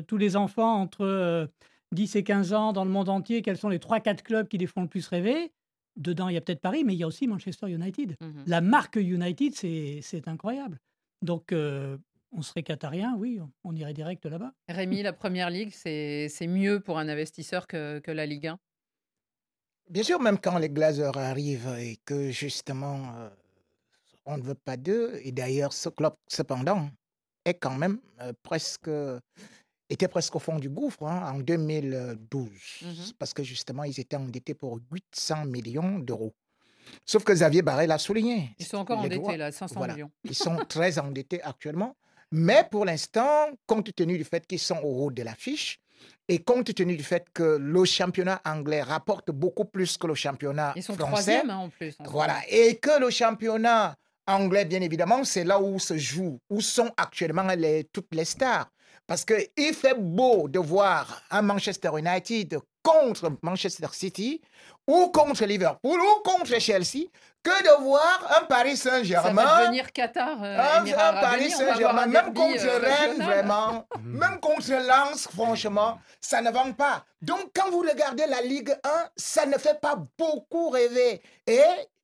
tous les enfants entre 10 et 15 ans dans le monde entier, quels sont les 3-4 clubs qui les font le plus rêver? Dedans, il y a peut-être Paris, mais il y a aussi Manchester United. Mmh la marque United, c'est incroyable. Donc, on serait qatarien, oui, on irait direct là-bas. Rémi, la première ligue, c'est mieux pour un investisseur que, la Ligue 1 Bien sûr, même quand les Glazers arrivent et que justement euh, on ne veut pas d'eux, et d'ailleurs ce club cependant est quand même presque était presque au fond du gouffre hein, en 2012, mmh parce que justement ils étaient endettés pour 800 millions d'euros. Sauf que Xavier Barret l'a souligné. Ils sont encore endettés, là, 500 millions. Ils sont très endettés actuellement. Mais pour l'instant, compte tenu du fait qu'ils sont au haut de l'affiche, et compte tenu du fait que le championnat anglais rapporte beaucoup plus que le championnat Ils sont français, troisième hein, en plus. voilà, et que le championnat anglais, bien évidemment, c'est là où se jouent, où sont actuellement les, toutes les stars. Parce qu'il fait beau de voir un Manchester United contre Manchester City ou contre Liverpool ou contre Chelsea que de voir un Paris Saint-Germain. Ça va devenir Qatar. Euh, un, Paris Saint-Germain, même contre euh, Rennes, vraiment, même contre Lens, franchement, ça ne vend pas. Donc, quand vous regardez la Ligue 1, ça ne fait pas beaucoup rêver. Et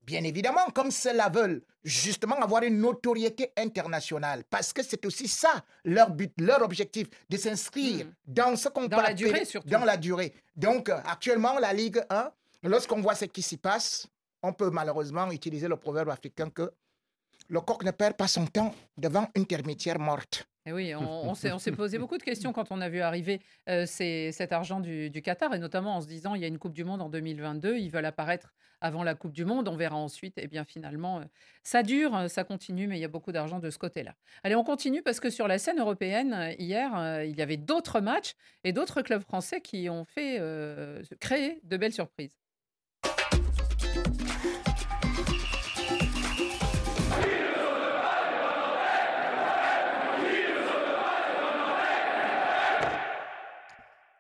Bien évidemment, comme cela veulent justement avoir une notoriété internationale, parce que c'est aussi ça leur but, leur objectif, de s'inscrire hmm. dans ce qu'on Dans la durée surtout. Dans la durée. Donc, euh, actuellement, la Ligue 1, lorsqu'on voit ce qui s'y passe, on peut malheureusement utiliser le proverbe africain que le coq ne perd pas son temps devant une termitière morte. Et oui, on, s'est posé beaucoup de questions quand on a vu arriver euh, cet argent du, Qatar, et notamment en se disant il y a une Coupe du Monde en 2022, ils veulent apparaître avant la Coupe du Monde, on verra ensuite. Et eh bien finalement, euh, ça dure, euh, ça continue, mais il y a beaucoup d'argent de ce côté-là. Allez, on continue parce que sur la scène européenne, hier, il y avait d'autres matchs et d'autres clubs français qui ont fait créer de belles surprises.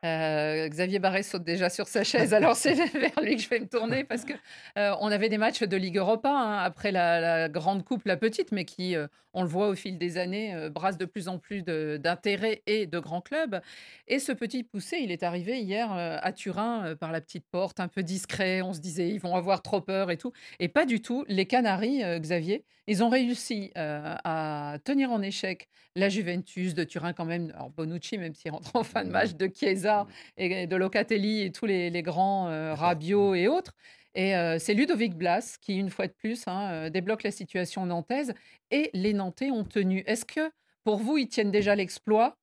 Euh, Xavier Barret saute déjà sur sa chaise, alors c'est vers lui que je vais me tourner parce que euh, on avait des matchs de Ligue Europa hein, après la, grande coupe, la petite, mais qui, euh, on le voit au fil des années, brasse de plus en plus d'intérêt et de grands clubs. Et ce petit poussé, il est arrivé hier à Turin par la petite porte, un peu discret. On se disait ils vont avoir trop peur et tout, et pas du tout. Les Canaries, Xavier, ils ont réussi à tenir en échec la Juventus de Turin quand même. Alors Bonucci, même s'il rentre en fin de match, de Chiesa et de Locatelli et tous les, grands euh, Rabiot et autres. Et euh, c'est Ludovic Blas qui, une fois de plus, hein, euh, débloque la situation nantaise. Et les Nantais ont tenu. Est-ce que, pour vous, ils tiennent déjà l'exploit?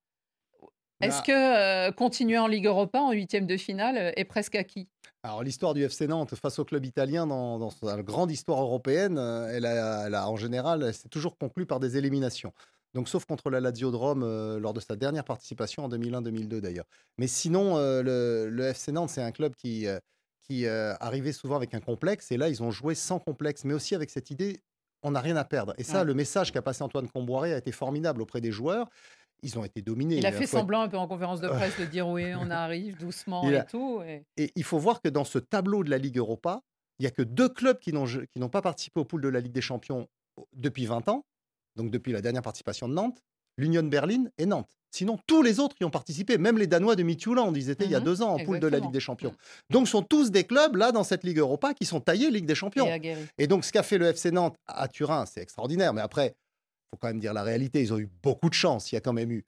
Est-ce bah que continuer en Ligue Europa en huitième de finale est presque acquis? Alors l'histoire du FC Nantes face au club italien dans, dans la grande histoire européenne, elle a, en général, c'est toujours conclu par des éliminations. Donc, sauf contre la Lazio de Rome euh, lors de sa dernière participation en 2001-2002 d'ailleurs. Mais sinon, euh, le, FC Nantes, c'est un club qui, euh, qui arrivait souvent avec un complexe. Et là, ils ont joué sans complexe, mais aussi avec cette idée on n'a rien à perdre. Et ça, le message qu'a passé Antoine Comboiré a été formidable auprès des joueurs. Ils ont été dominés. Il a fait semblant un peu en conférence de presse de dire oui, on arrive doucement et tout. Et... il faut voir que dans ce tableau de la Ligue Europa, il n'y a que deux clubs qui n'ont pas participé au pool de la Ligue des Champions depuis 20 ans donc depuis la dernière participation de Nantes, l'Union Berlin et Nantes. Sinon, tous les autres y ont participé. Même les Danois de Midtjylland, ils étaient il y a Mhm, deux ans en poule de la. Ligue des Champions. Donc, ce sont tous des clubs, là, dans cette Ligue Europa, qui sont taillés Ligue des Champions. Et donc, ce qu'a fait le FC Nantes à Turin, c'est extraordinaire. Mais après, il faut quand même dire la réalité. Ils ont eu beaucoup de chance. Il y a quand même eu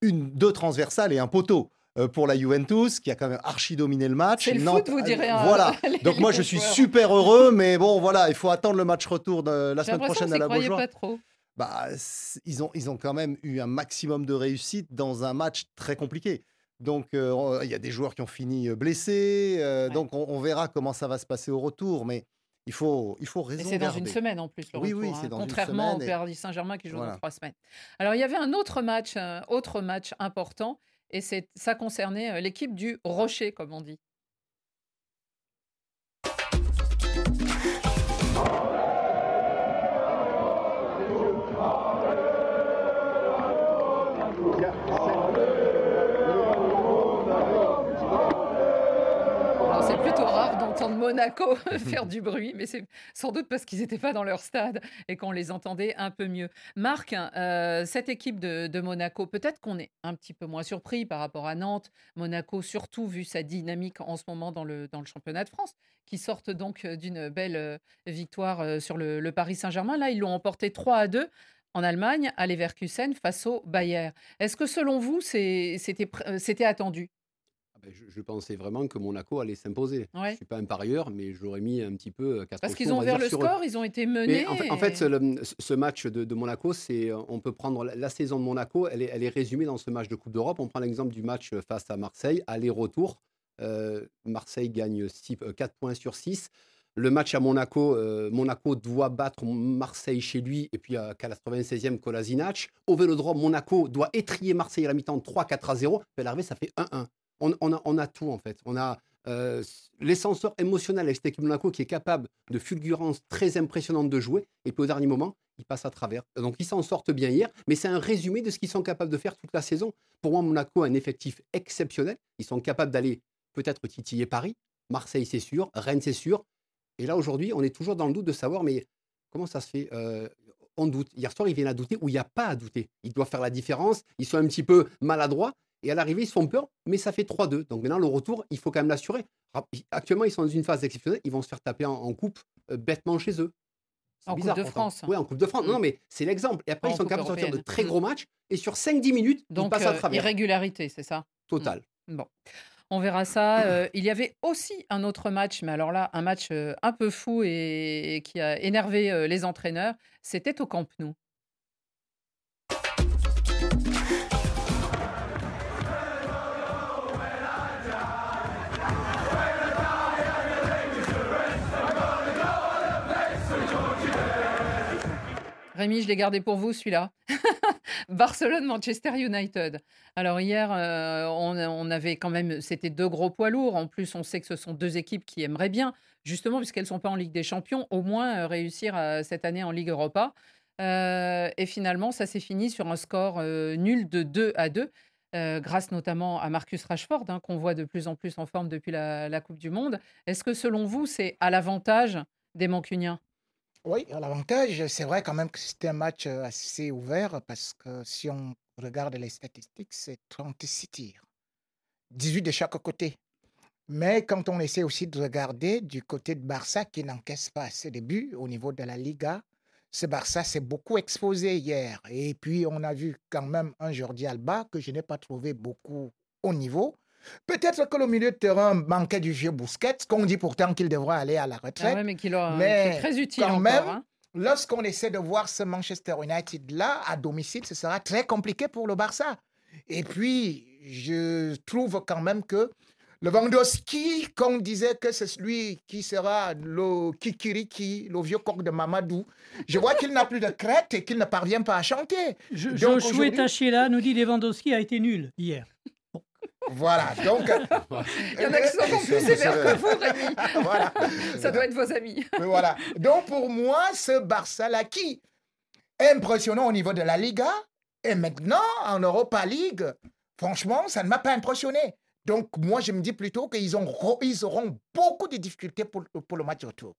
une, deux transversales et un poteau euh, pour la Juventus, qui a quand même archi dominé le match. C'est le Nantes- foot, vous direz. hein, Voilà. Donc moi, je suis super heureux, mais bon, voilà, il faut attendre le match retour de la semaine prochaine à la Beaujoire. pas trop. Bah, ils, ont, ils ont quand même eu un maximum de réussite dans un match très compliqué. Donc, euh, il y a des joueurs qui ont fini euh, blessés. euh, Ouais. Donc, on, on verra comment ça va se passer au retour. Mais il faut, il faut raison c'est dans une semaine en plus, le Oui, retour, oui, hein, c'est dans une contrairement au Paris Saint-Germain qui joue Voilà. dans trois semaines. Alors, il y avait un autre match, un autre match important, et ça concernait l'équipe du Rocher, comme on dit. Monaco faire du bruit, mais c'est sans doute parce qu'ils n'étaient pas dans leur stade et qu'on les entendait un peu mieux. Marc, euh, cette équipe de, de Monaco, peut-être qu'on est un petit peu moins surpris par rapport à Nantes. Monaco, surtout vu sa dynamique en ce moment dans le, dans le championnat de France, qui sortent donc euh, d'une belle euh, victoire sur le, le Paris Saint-Germain. Là, ils l'ont emporté 3 à 2 en Allemagne, à Leverkusen, face au Bayern. Est-ce que selon vous, c'était attendu? Je, je pensais vraiment que Monaco allait s'imposer. Ouais. Je suis pas un parieur, mais j'aurais mis un petit peu euh, quatre Parce qu'ils on ont ouvert le eux. score, ils ont été menés. En fait, en et- fait, ce, le- ce match de, de Monaco, c'est, euh, on peut prendre la, la saison de Monaco, elle est, elle est résumée dans ce match de Coupe d'Europe. On prend l'exemple du match face à Marseille, aller-retour. Euh, Marseille gagne 4 points sur 6. Le match à Monaco, euh, Monaco doit battre Marseille chez lui, et puis euh, qu'à la 96e, Kolasinac. Au Vélodrome, Monaco doit étrier Marseille à la mi-temps 3-4 à 0. Puis à l'arrivée, ça fait 1-1. On, a, tout, en fait. On a euh, l'ascenseur émotionnel avec cette Monaco qui est capable de fulgurance très impressionnante de jouer. Et puis au dernier moment, ils passent à travers. Donc ils s'en sortent bien hier, mais c'est un résumé de ce qu'ils sont capables de faire toute la saison. Pour moi, Monaco a un effectif exceptionnel. Ils sont capables d'aller peut-être titiller Paris. Marseille, c'est sûr. Rennes, c'est sûr. Et là, aujourd'hui, on est toujours dans le doute de savoir, mais comment ça se fait Euh, On doute. Hier soir, ils viennent à douter où il n'y a pas à douter. Ils doivent faire la différence. Ils sont un petit peu maladroits. Et à l'arrivée, ils se font peur, mais ça fait 3-2. Donc maintenant, le retour, il faut quand même l'assurer. Actuellement, ils sont dans une phase exceptionnelle. Ils vont se faire taper en, en coupe euh, bêtement chez eux. C'est En Coupe bizarre, de pourtant. France. Oui, en Coupe de France. Mm. Non, non, mais c'est l'exemple. Et après, en ils sont Coupe capables de sortir de très Mm. gros matchs. Et sur 5-10 minutes, ils Donc, passent à euh, travers. irrégularité, c'est ça? Total. Bon, on verra ça. Euh, il y avait aussi un autre match, mais alors là, un match euh, un peu fou et, et qui a énervé euh, les entraîneurs. C'était au Camp Nou. Rémi, je l'ai gardé pour vous, celui-là. Barcelone-Manchester United. Alors hier, euh, on, avait quand même, c'était deux gros poids lourds. En plus, on sait que ce sont deux équipes qui aimeraient bien, justement, puisqu'elles ne sont pas en Ligue des Champions, au moins euh, réussir euh, cette année en Ligue Europa. Et finalement, ça s'est fini sur un score nul de 2 à 2, euh, grâce notamment à Marcus Rashford, hein, qu'on voit de plus en plus en forme depuis la, la Coupe du Monde. Est-ce que selon vous, c'est à l'avantage des Mancuniens? Oui, l'avantage, c'est vrai quand même que c'était un match assez ouvert parce que si on regarde les statistiques, c'est 36 tirs, 18 de chaque côté. Mais quand on essaie aussi de regarder du côté de Barça qui n'encaisse pas assez de buts au niveau de la Liga, ce Barça s'est beaucoup exposé hier. Et puis on a vu quand même un Jordi Alba que je n'ai pas trouvé beaucoup au niveau. Peut-être que le milieu de terrain manquait du vieux Busquets, qu'on dit pourtant qu'il devrait aller à la Ah retraite. ouais, mais qui, leur- Mais qui est très utile quand encore. même, hein. Lorsqu'on essaie de voir ce Manchester United-là à domicile, ce sera très compliqué pour le Barça. Et puis, je trouve quand même que Lewandowski, qu'on disait que c'est lui qui sera le Kikiriki, le vieux coq de Mamadou, je vois qu'il n'a plus de crête et qu'il ne parvient pas à chanter. Je, Donc, Joshua Tachela nous dit Lewandowski a été nul hier. Voilà, donc... Il y en a qui sont plus sévères que vous, Rémi. voilà. Ça doit être vos amis. Voilà. Donc pour moi, ce Barça-là qui est impressionnant au niveau de la Liga et maintenant en Europa League, franchement, ça ne m'a pas impressionné. Donc moi, je me dis plutôt qu'ils ils auront beaucoup de difficultés pour, pour le match retour.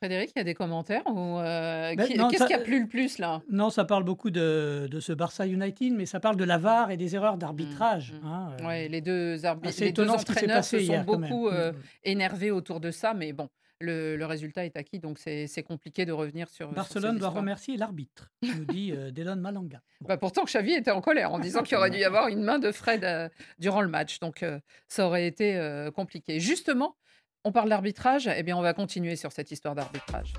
Frédéric, il y a des commentaires ou euh, qu'est-ce qui a plu le plus là? Non, ça parle beaucoup de, ce Barça United, mais ça parle de la VAR et des erreurs d'arbitrage. Mmh, mmh. hein, euh. les deux, arbitres, les deux entraîneurs se sont beaucoup euh, mmh, énervés autour de ça, mais bon, le, résultat est acquis, donc c'est compliqué de revenir sur. Barcelone doit remercier l'arbitre, nous dit Delon Malanga. Bah pourtant, Xavi était en colère en disant qu'il aurait dû y avoir une main de Fred durant le match, donc ça aurait été compliqué. Justement, on parle d'arbitrage, eh bien on va continuer sur cette histoire d'arbitrage.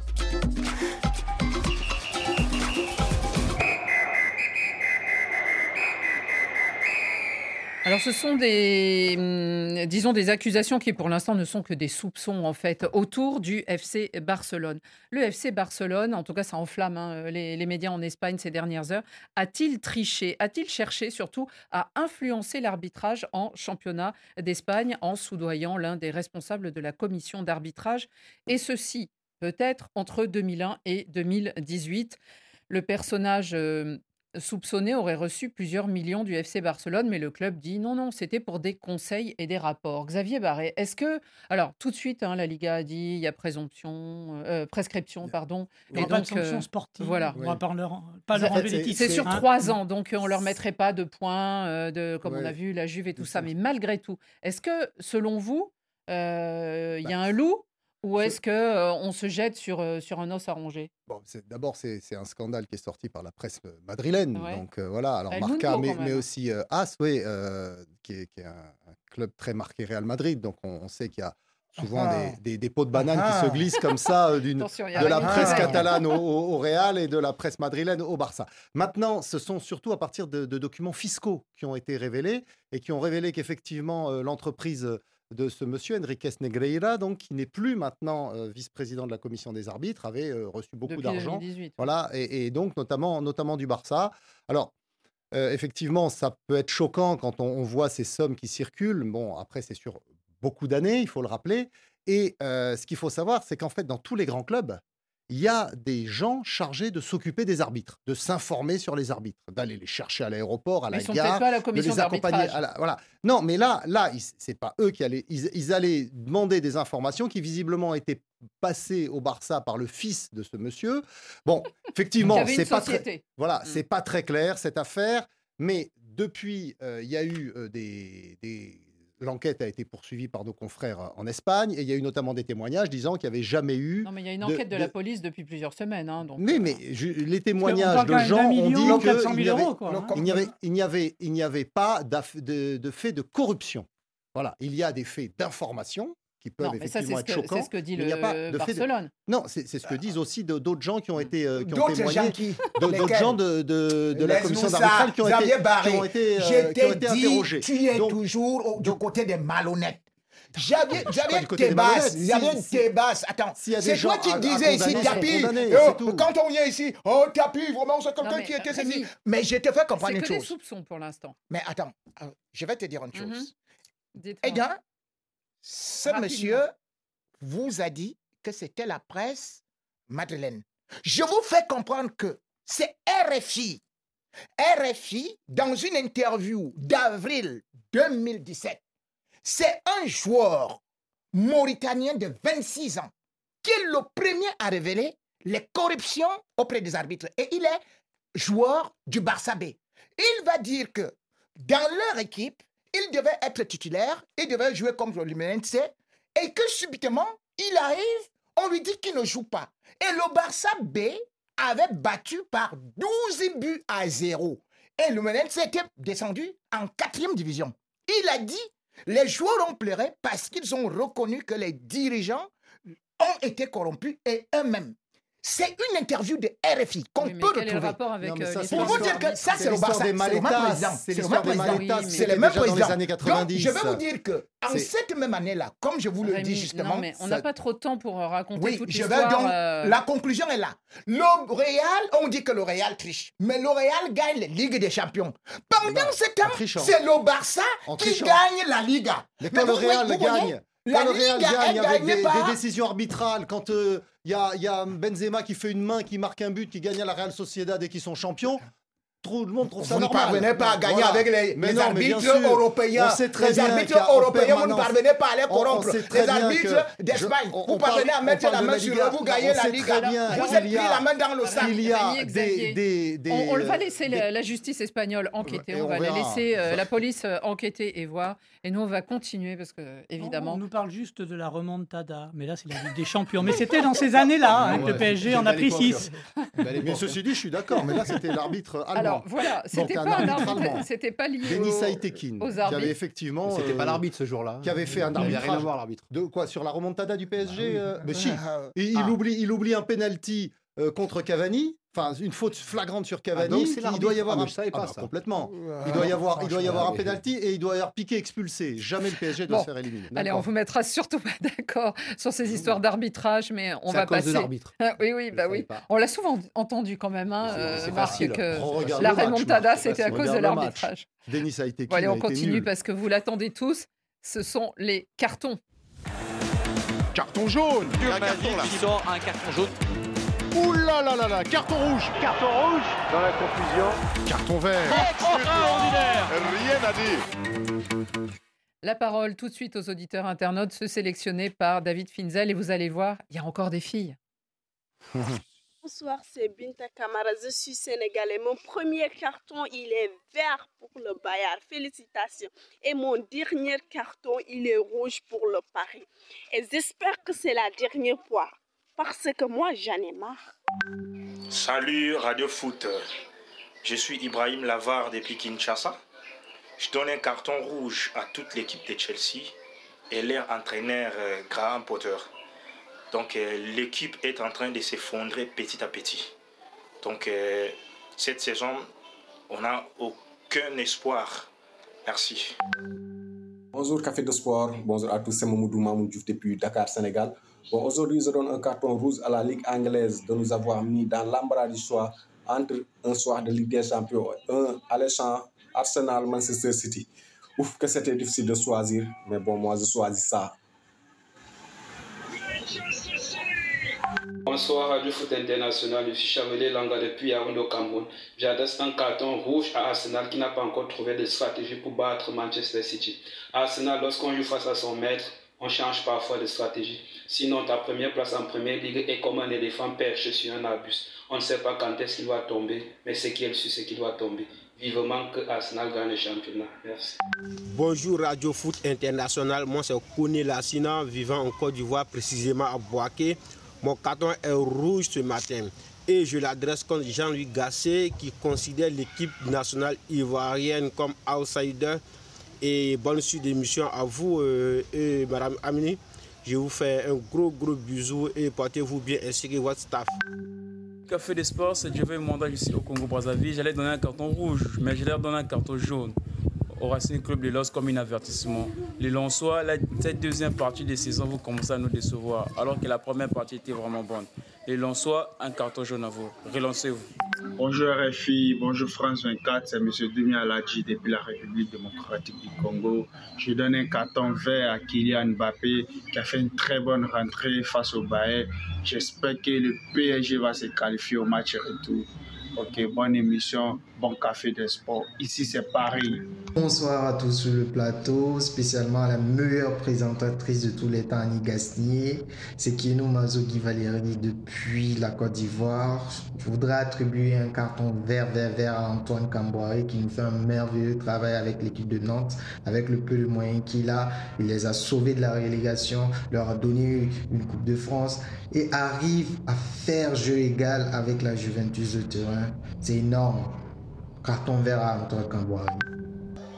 Alors, ce sont des, hum, disons, des accusations qui, pour l'instant, ne sont que des soupçons, en fait, autour du FC Barcelone. Le FC Barcelone, en tout cas, ça enflamme hein, les, médias en Espagne ces dernières heures. A-t-il triché A-t-il cherché, surtout, à influencer l'arbitrage en championnat d'Espagne en soudoyant l'un des responsables de la commission d'arbitrage? Et ceci, peut-être, entre 2001 et 2018. Le personnage euh, soupçonné aurait reçu plusieurs millions du FC Barcelone, mais le club dit non, non, c'était pour des conseils et des rapports. Xavier Barré, est-ce que. Alors, tout de suite, hein, la Liga a dit il y a présomption, euh, prescription, pardon. Et pas de sanction euh, sportive. Voilà. On va pas leur, pas leur enlever les titres. C'est sur trois ans, donc on leur mettrait pas de points, euh, de, comme on a vu, la Juve et tout ça. Mais malgré tout, est-ce que, selon vous, il y a bah, un loup ou est-ce que on se jette sur, sur un os à ronger? Bon, D'abord, c'est un scandale qui est sorti par la presse madrilène. Donc voilà, alors Marca, mais, mais, aussi As, oui, qui est, qui est un, club très marqué Real Madrid. Donc on, sait qu'il y a souvent des, des, des, pots de banane qui se glissent comme ça d'une de la presse catalane au, au, Real et de la presse madrilène au Barça. Maintenant, ce sont surtout à partir de, de documents fiscaux qui ont été révélés et qui ont révélé qu'effectivement l'entreprise de ce monsieur Enriquez Negreira, donc qui n'est plus maintenant euh, vice-président de la commission des arbitres, avait euh, reçu beaucoup d'argent. Voilà, et, donc notamment, notamment du Barça. Alors, euh, effectivement, ça peut être choquant quand on, voit ces sommes qui circulent. Bon, après, c'est sur beaucoup d'années, il faut le rappeler. Et ce qu'il faut savoir, c'est qu'en fait, dans tous les grands clubs, il y a des gens chargés de s'occuper des arbitres, de s'informer sur les arbitres, d'aller les chercher à l'aéroport, à la gare, pas la de les accompagner. voilà. Non, mais là, là, c'est pas eux qui allaient. Ils, allaient demander des informations qui visiblement étaient passées au Barça par le fils de ce monsieur. Bon, effectivement, c'est pas très. Voilà, hmm. c'est pas très clair cette affaire, mais depuis, euh, il y a eu euh, des L'enquête a été poursuivie par nos confrères euh, en Espagne et il y a eu notamment des témoignages disant qu'il n'y avait jamais eu. Non, mais il y a une enquête de, la police depuis plusieurs semaines. Hein, mais, mais les témoignages de gens ont dit qu'il n'y avait, il n'y avait, il n'y avait pas de, de fait de corruption. Voilà, il y a des faits d'information qui peuvent effectivement être choquants. C'est ce que dit le pas Barcelone. Non, c'est ce que disent aussi d'autres gens qui ont été euh, qui ont témoigné. D'autres gens de, de, de la commission d'arbitrage qui, ont été, qui ont été, euh, qui ont été interrogés. Tu es toujours du côté des malhonnêtes. J'avais tes basses, j'avais tes basses. Attends, c'est toi qui disais ici, Tapi. Oh, quand on vient ici, oh, Tapi, vraiment, c'est quelqu'un qui était saisi. Mais je te fais comprendre une chose. C'est que des soupçons pour l'instant. Mais attends, euh, je vais te dire une mhm. chose. Eh bien, ce monsieur vous a dit que c'était la presse Madeleine. Je vous fais comprendre que c'est RFI. RFI, dans une interview d'avril 2017, c'est un joueur mauritanien de 26 ans qui est le premier à révéler les corruptions auprès des arbitres. Et il est joueur du Barça B. Il va dire que dans leur équipe, il devait être titulaire, il devait jouer comme Luminense, et que subitement, il arrive, on lui dit qu'il ne joue pas. Et le Barça B avait battu par 12 buts à 0. Et Luminense était descendu en quatrième division. Il a dit, les joueurs ont pleuré parce qu'ils ont reconnu que les dirigeants ont été corrompus et eux-mêmes. C'est une interview de RFI qu'on peut retrouver. Est le rapport avec euh, Pour vous dire que ça, c'est le Barça. C'est le même président. C'est le même président. C'est le même président. années 90. je vais vous dire que en cette même année-là, comme je vous le dis justement. Non, mais on n'a pas trop de temps pour euh, raconter oui, toute l'histoire. donc. Euh, la conclusion est là. Le Real, on dit que le Real triche. Mais le Real gagne la Ligue des Champions. Pendant ce temps, c'est le Barça qui gagne la Liga. Mais quand le Real gagne. Quand le Real gagne avec des, décisions arbitrales, quand il euh, y, a, Benzema qui fait une main, qui marque un but, qui gagne à la Real Sociedad et qui sont champions, tout le monde trouve ça Vous ne normal. parvenez pas à gagner Voilà. avec les, Mais les non, mais bien arbitres européens. on sait très les bien arbitres européens, vous ne parvenez pas à les on- on corrompre. très Les arbitres d'Espagne, je- on- vous on parvenez parle- à on mettre la main la sur eux, vous gagnez On la Ligue. Vous êtes pris la main dans le sac. Il y a Xavier, des, Xavier. des, des- On, on le va laisser des- la, la justice espagnole enquêter, on, on va verra. laisser euh, la police euh, enquêter et voir. Et nous, on va continuer parce que, évidemment, On nous parle juste de la remontada, mais là c'est la Ligue des Champions. Mais c'était dans ces années-là hein, que le PSG en a pris époque. 6. Belle Mais ceci dit, je suis d'accord, mais là c'était l'arbitre allemand. Alors voilà, c'était pas un arbitre c'était pas lié Denis au- Saïtekin, aux qui arbitres. avait effectivement. C'était pas euh, l'arbitre ce jour-là. Qui avait fait un Il avait rien à arbitrage. voir l'arbitre. De quoi Sur la remontada du PSG euh, Mais si. Ah, Et il, ah. oublie, il oublie un penalty euh, contre Cavani. Enfin, une faute flagrante sur Ah, Cavani. donc il doit y avoir Ah, un... je savais pas Ah, bah, ça. complètement. Il doit y avoir, il doit y avoir un penalty et il doit y avoir piqué expulsé. Jamais le PSG doit Bon. se faire éliminer. Allez, on vous mettra surtout pas d'accord sur ces histoires d'arbitrage, mais on C'est va à cause passer. de l'arbitre. Ah, oui, oui, bah oui. pas. On l'a souvent entendu quand même, hein, euh, Marc, que la remontada, c'était à cause de l'arbitrage. Denis Saïtekin Bon, allez, a on été continue parce que vous l'attendez tous. Ce sont les cartons. Carton jaune Un carton là. sort un carton jaune. Ouh là là là là Carton rouge Carton rouge Dans la confusion. Carton vert Extraordinaire Rien à dire La parole tout de suite aux auditeurs internautes, ceux sélectionnés par David Finzel. Et vous allez voir, il y a encore des filles. Bonsoir, c'est Binta Kamara, je suis sénégalais. Mon premier carton, il est vert pour le Bayard. Félicitations. Et mon dernier carton, il est rouge pour le Paris. Et j'espère que c'est la dernière fois. Parce que moi, j'en ai marre. Salut Radio Foot. Je suis Ibrahim Lavar depuis Kinshasa. Je donne un carton rouge à toute l'équipe de Chelsea et leur entraîneur euh, Graham Potter. Donc euh, l'équipe est en train de s'effondrer petit à petit. Donc euh, cette saison, on n'a aucun espoir. Merci. Bonjour Café de Sport, bonjour à tous, c'est Mamoudou Mamoud Diouf depuis Dakar, Sénégal. Bon, aujourd'hui, je donne un carton rouge à la Ligue anglaise de nous avoir mis dans l'embarras du choix entre un soir de Ligue des Champions un alléchant Arsenal Manchester City. Ouf, que c'était difficile de choisir, mais bon, moi je choisis ça. Bonsoir Radio Foot International, je suis Chamelé Langa depuis Yaoundé au Cameroun. J'adresse un carton rouge à Arsenal qui n'a pas encore trouvé de stratégie pour battre Manchester City. Arsenal, lorsqu'on joue face à son maître, on change parfois de stratégie. Sinon, ta première place en première ligue est comme un éléphant perché sur un arbuste. On ne sait pas quand est-ce qu'il va tomber, mais c'est qu'il su c'est qu'il va tomber. Vivement que Arsenal gagne le championnat. Merci. Bonjour Radio Foot International, moi c'est Kone Lassina, vivant en Côte d'Ivoire, précisément à Boaké. Mon carton est rouge ce matin et je l'adresse contre Jean-Louis Gasset qui considère l'équipe nationale ivoirienne comme outsider. Et bonne suite d'émission à vous euh, Madame Amini. Je vous fais un gros gros bisou et portez-vous bien ainsi que votre staff. Café des sports, c'est Jové Manda ici au Congo Brazzaville. J'allais donner un carton rouge, mais je leur donne un carton jaune au Racing Club de Los comme un avertissement. Les Lensois, cette deuxième partie de saison, vous commencez à nous décevoir, alors que la première partie était vraiment bonne. Les Lensois, un carton jaune à vous. Relancez-vous. Bonjour RFI, bonjour France 24, c'est M. Demi Aladji depuis la République démocratique du Congo. Je donne un carton vert à Kylian Mbappé qui a fait une très bonne rentrée face au Bayern. J'espère que le PSG va se qualifier au match retour. Ok, bonne émission, bon café des sports. Ici, c'est Paris. Bonsoir à tous sur le plateau, spécialement à la meilleure présentatrice de tous les temps, Annie Gasnier. C'est Kino Mazogi Valérie depuis la Côte d'Ivoire. Je voudrais attribuer un carton vert, vert, vert à Antoine Camboire qui nous fait un merveilleux travail avec l'équipe de Nantes. Avec le peu de moyens qu'il a, il les a sauvés de la relégation, leur a donné une Coupe de France et arrive à faire jeu égal avec la Juventus de C'est énorme. Carton vert à Camboire.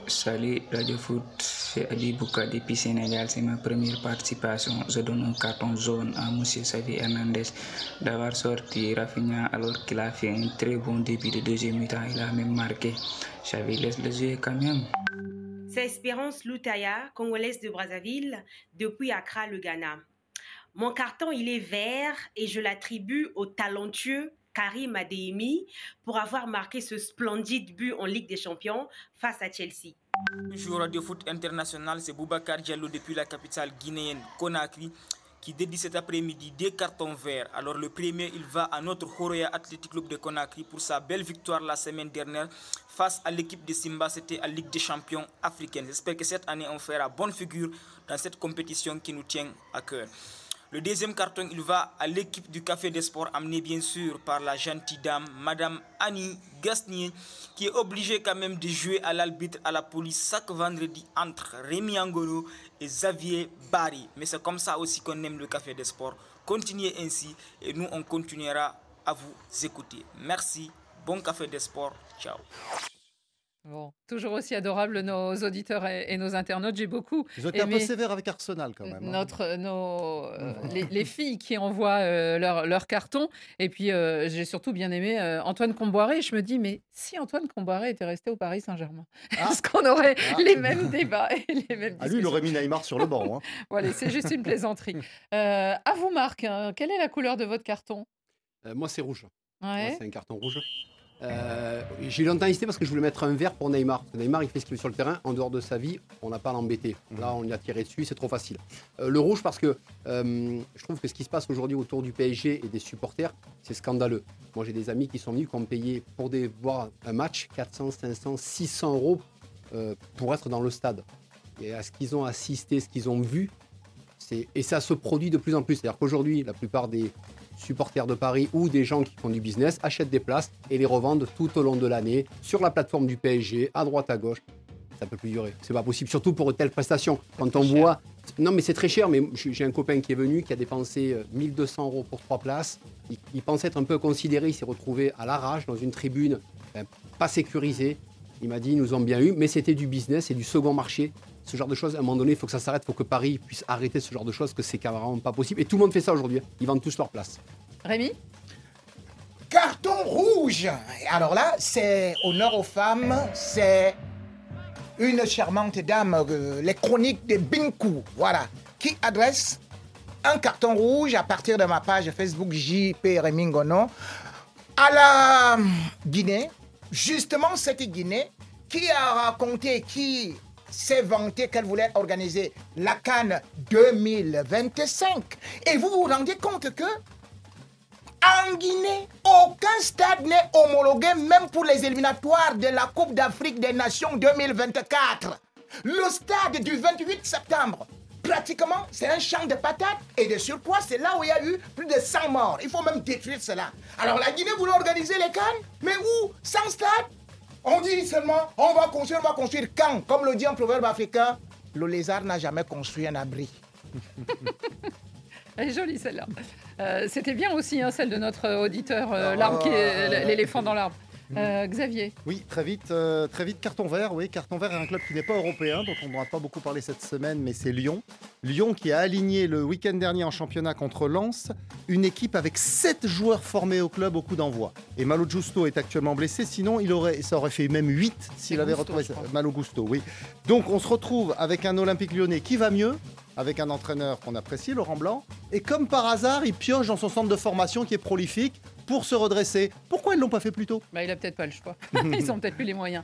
Salut Radio Foot, c'est Ali Bouka depuis Sénégal, c'est ma première participation. Je donne un carton jaune à M. Xavi Hernandez d'avoir sorti Rafinha alors qu'il a fait un très bon début de deuxième mi-temps. Il a même marqué. Xavi laisse le jeu quand même. C'est Espérance Loutaya, congolaise de Brazzaville, depuis Accra, le Ghana. Mon carton, il est vert et je l'attribue au talentueux Karim Adeyemi pour avoir marqué ce splendide but en Ligue des Champions face à Chelsea. Bonjour Radio Foot International, c'est Boubacar Diallo depuis la capitale guinéenne Conakry. qui dédie cet après-midi des cartons verts. Alors le premier, il va à notre Horoya Athletic Club de Conakry pour sa belle victoire la semaine dernière face à l'équipe de Simba, c'était à Ligue des champions africaine. J'espère que cette année on fera bonne figure dans cette compétition qui nous tient à cœur. Le deuxième carton, il va à l'équipe du Café des Sports, amené bien sûr par la gentille dame, Madame Annie Gasnier, qui est obligée quand même de jouer à l'arbitre à la police chaque vendredi entre Rémi Angolo et Xavier Barry. Mais c'est comme ça aussi qu'on aime le Café des Sports. Continuez ainsi et nous, on continuera à vous écouter. Merci. Bon Café des Sports. Ciao. Bon, toujours aussi adorable nos auditeurs et, nos internautes. J'ai beaucoup. Ils ont été un peu sévères avec Arsenal quand même. Hein. Notre, nos, euh, les, filles qui envoient euh, leur, leur, carton. Et puis, euh, j'ai surtout bien aimé Antoine Comboiré. Je me dis, mais si Antoine Comboiré était resté au Paris Saint-Germain, ah. est-ce qu'on aurait ah. les mêmes débats et les mêmes ah, Lui, il aurait mis Neymar sur le banc. Hein. voilà, c'est juste une plaisanterie. à vous, Marc, hein, quelle est la couleur de votre carton? Moi, c'est rouge. Ouais. C'est un carton rouge. Euh, j'ai longtemps hésité parce que je voulais mettre un vert pour Neymar. Neymar, il fait ce qu'il veut sur le terrain. En dehors de sa vie, on n'a pas à l'embêter. Mhm. Là, on y a tiré dessus, c'est trop facile. Euh, le rouge, parce que euh, je trouve que ce qui se passe aujourd'hui autour du PSG et des supporters, c'est scandaleux. Moi, j'ai des amis qui sont venus, qui ont payé pour des, voir un match 400, 500, 600 euros pour être dans le stade. Et à ce qu'ils ont assisté, ce qu'ils ont vu, et ça se produit de plus en plus. C'est-à-dire qu'aujourd'hui, la plupart des, supporters de Paris ou des gens qui font du business achètent des places et les revendent tout au long de l'année sur la plateforme du PSG, à droite, à gauche. Ça peut plus durer. C'est pas possible, surtout pour une telle prestation. Quand on voit. Non, mais c'est très cher, mais j'ai un copain qui est venu, qui a dépensé 1200 euh, euros pour trois places. Il, pensait être un peu considéré, il s'est retrouvé à l'arrache dans une tribune ben, pas sécurisée. Il m'a dit, ils nous ont bien eu, mais c'était du business et du second marché ce genre de choses, à un moment donné, il faut que ça s'arrête, il faut que Paris puisse arrêter ce genre de choses, que c'est carrément pas possible. Et tout le monde fait ça aujourd'hui. Hein. Ils vendent tous leur place. Rémi? Carton rouge Alors là, c'est honneur aux femmes, c'est une charmante dame, euh, les chroniques de Binku, voilà, qui adresse un carton rouge à partir de ma page Facebook JP Rémi Ngono à la Guinée, justement cette Guinée qui a raconté, qui s'est vanté qu'elle voulait organiser la Cannes 2025. Et vous vous rendez compte que en Guinée, aucun stade n'est homologué, même pour les éliminatoires de la Coupe d'Afrique des Nations 2024. Le stade du 28 septembre, pratiquement, c'est un champ de patates et de surpoids. C'est là où il y a eu plus de 100 morts. Il faut même détruire cela. Alors la Guinée voulait organiser les Cannes, mais où? Sans stade? On dit seulement, on va construire, on va construire quand? Comme le dit un proverbe africain, le lézard n'a jamais construit un abri. Elle est jolie celle-là. Euh, c'était bien aussi hein, celle de notre auditeur, euh, l'arbre qui est l'éléphant dans l'arbre. Euh, Xavier. Oui, très vite, euh, très vite, carton vert. Oui, carton vert est un club qui n'est pas européen, dont on n'aura pas beaucoup parlé cette semaine, mais c'est Lyon. Lyon qui a aligné le week-end dernier en championnat contre Lens, une équipe avec sept joueurs formés au club au coup d'envoi. Et Malo Giusto est actuellement blessé, sinon il aurait, ça aurait fait même 8 s'il avait retrouvé Malo Gusto, oui. Donc on se retrouve avec un Olympique lyonnais qui va mieux, avec un entraîneur qu'on apprécie, Laurent Blanc. Et comme par hasard, il pioche dans son centre de formation qui est prolifique pour se redresser. Pourquoi ils l'ont pas fait plus tôt? Bah, Il a peut-être pas le choix. ils ont peut-être plus les moyens.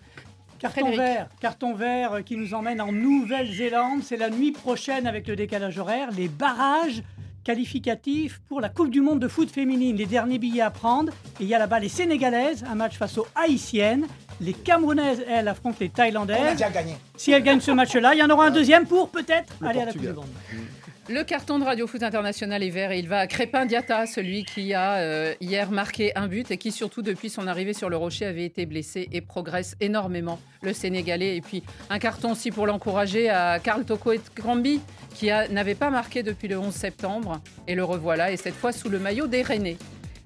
Carton vert, carton vert qui nous emmène en Nouvelle-Zélande. C'est la nuit prochaine avec le décalage horaire. Les barrages qualificatifs pour la Coupe du Monde de foot féminine. Les derniers billets à prendre. Et il y a là-bas les Sénégalaises, un match face aux Haïtiennes. Les Camerounaises, elles, affrontent les Thaïlandaises. On a déjà gagné. Si elles gagnent ce match-là, il y en aura un deuxième pour peut-être aller à la Coupe du Monde. Le carton de Radio Foot International est vert et il va à Crépin Diata, celui qui a euh, hier marqué un but et qui surtout depuis son arrivée sur le rocher avait été blessé et progresse énormément, le Sénégalais. Et puis un carton aussi pour l'encourager à Karl Toko et Grambi qui n'avait pas marqué depuis le 11 septembre et le revoilà et cette fois sous le maillot des Rennais.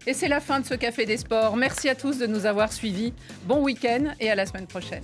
Et c'est la fin de ce Café des Sports. Merci à tous de nous avoir suivis. Bon week-end et à la semaine prochaine.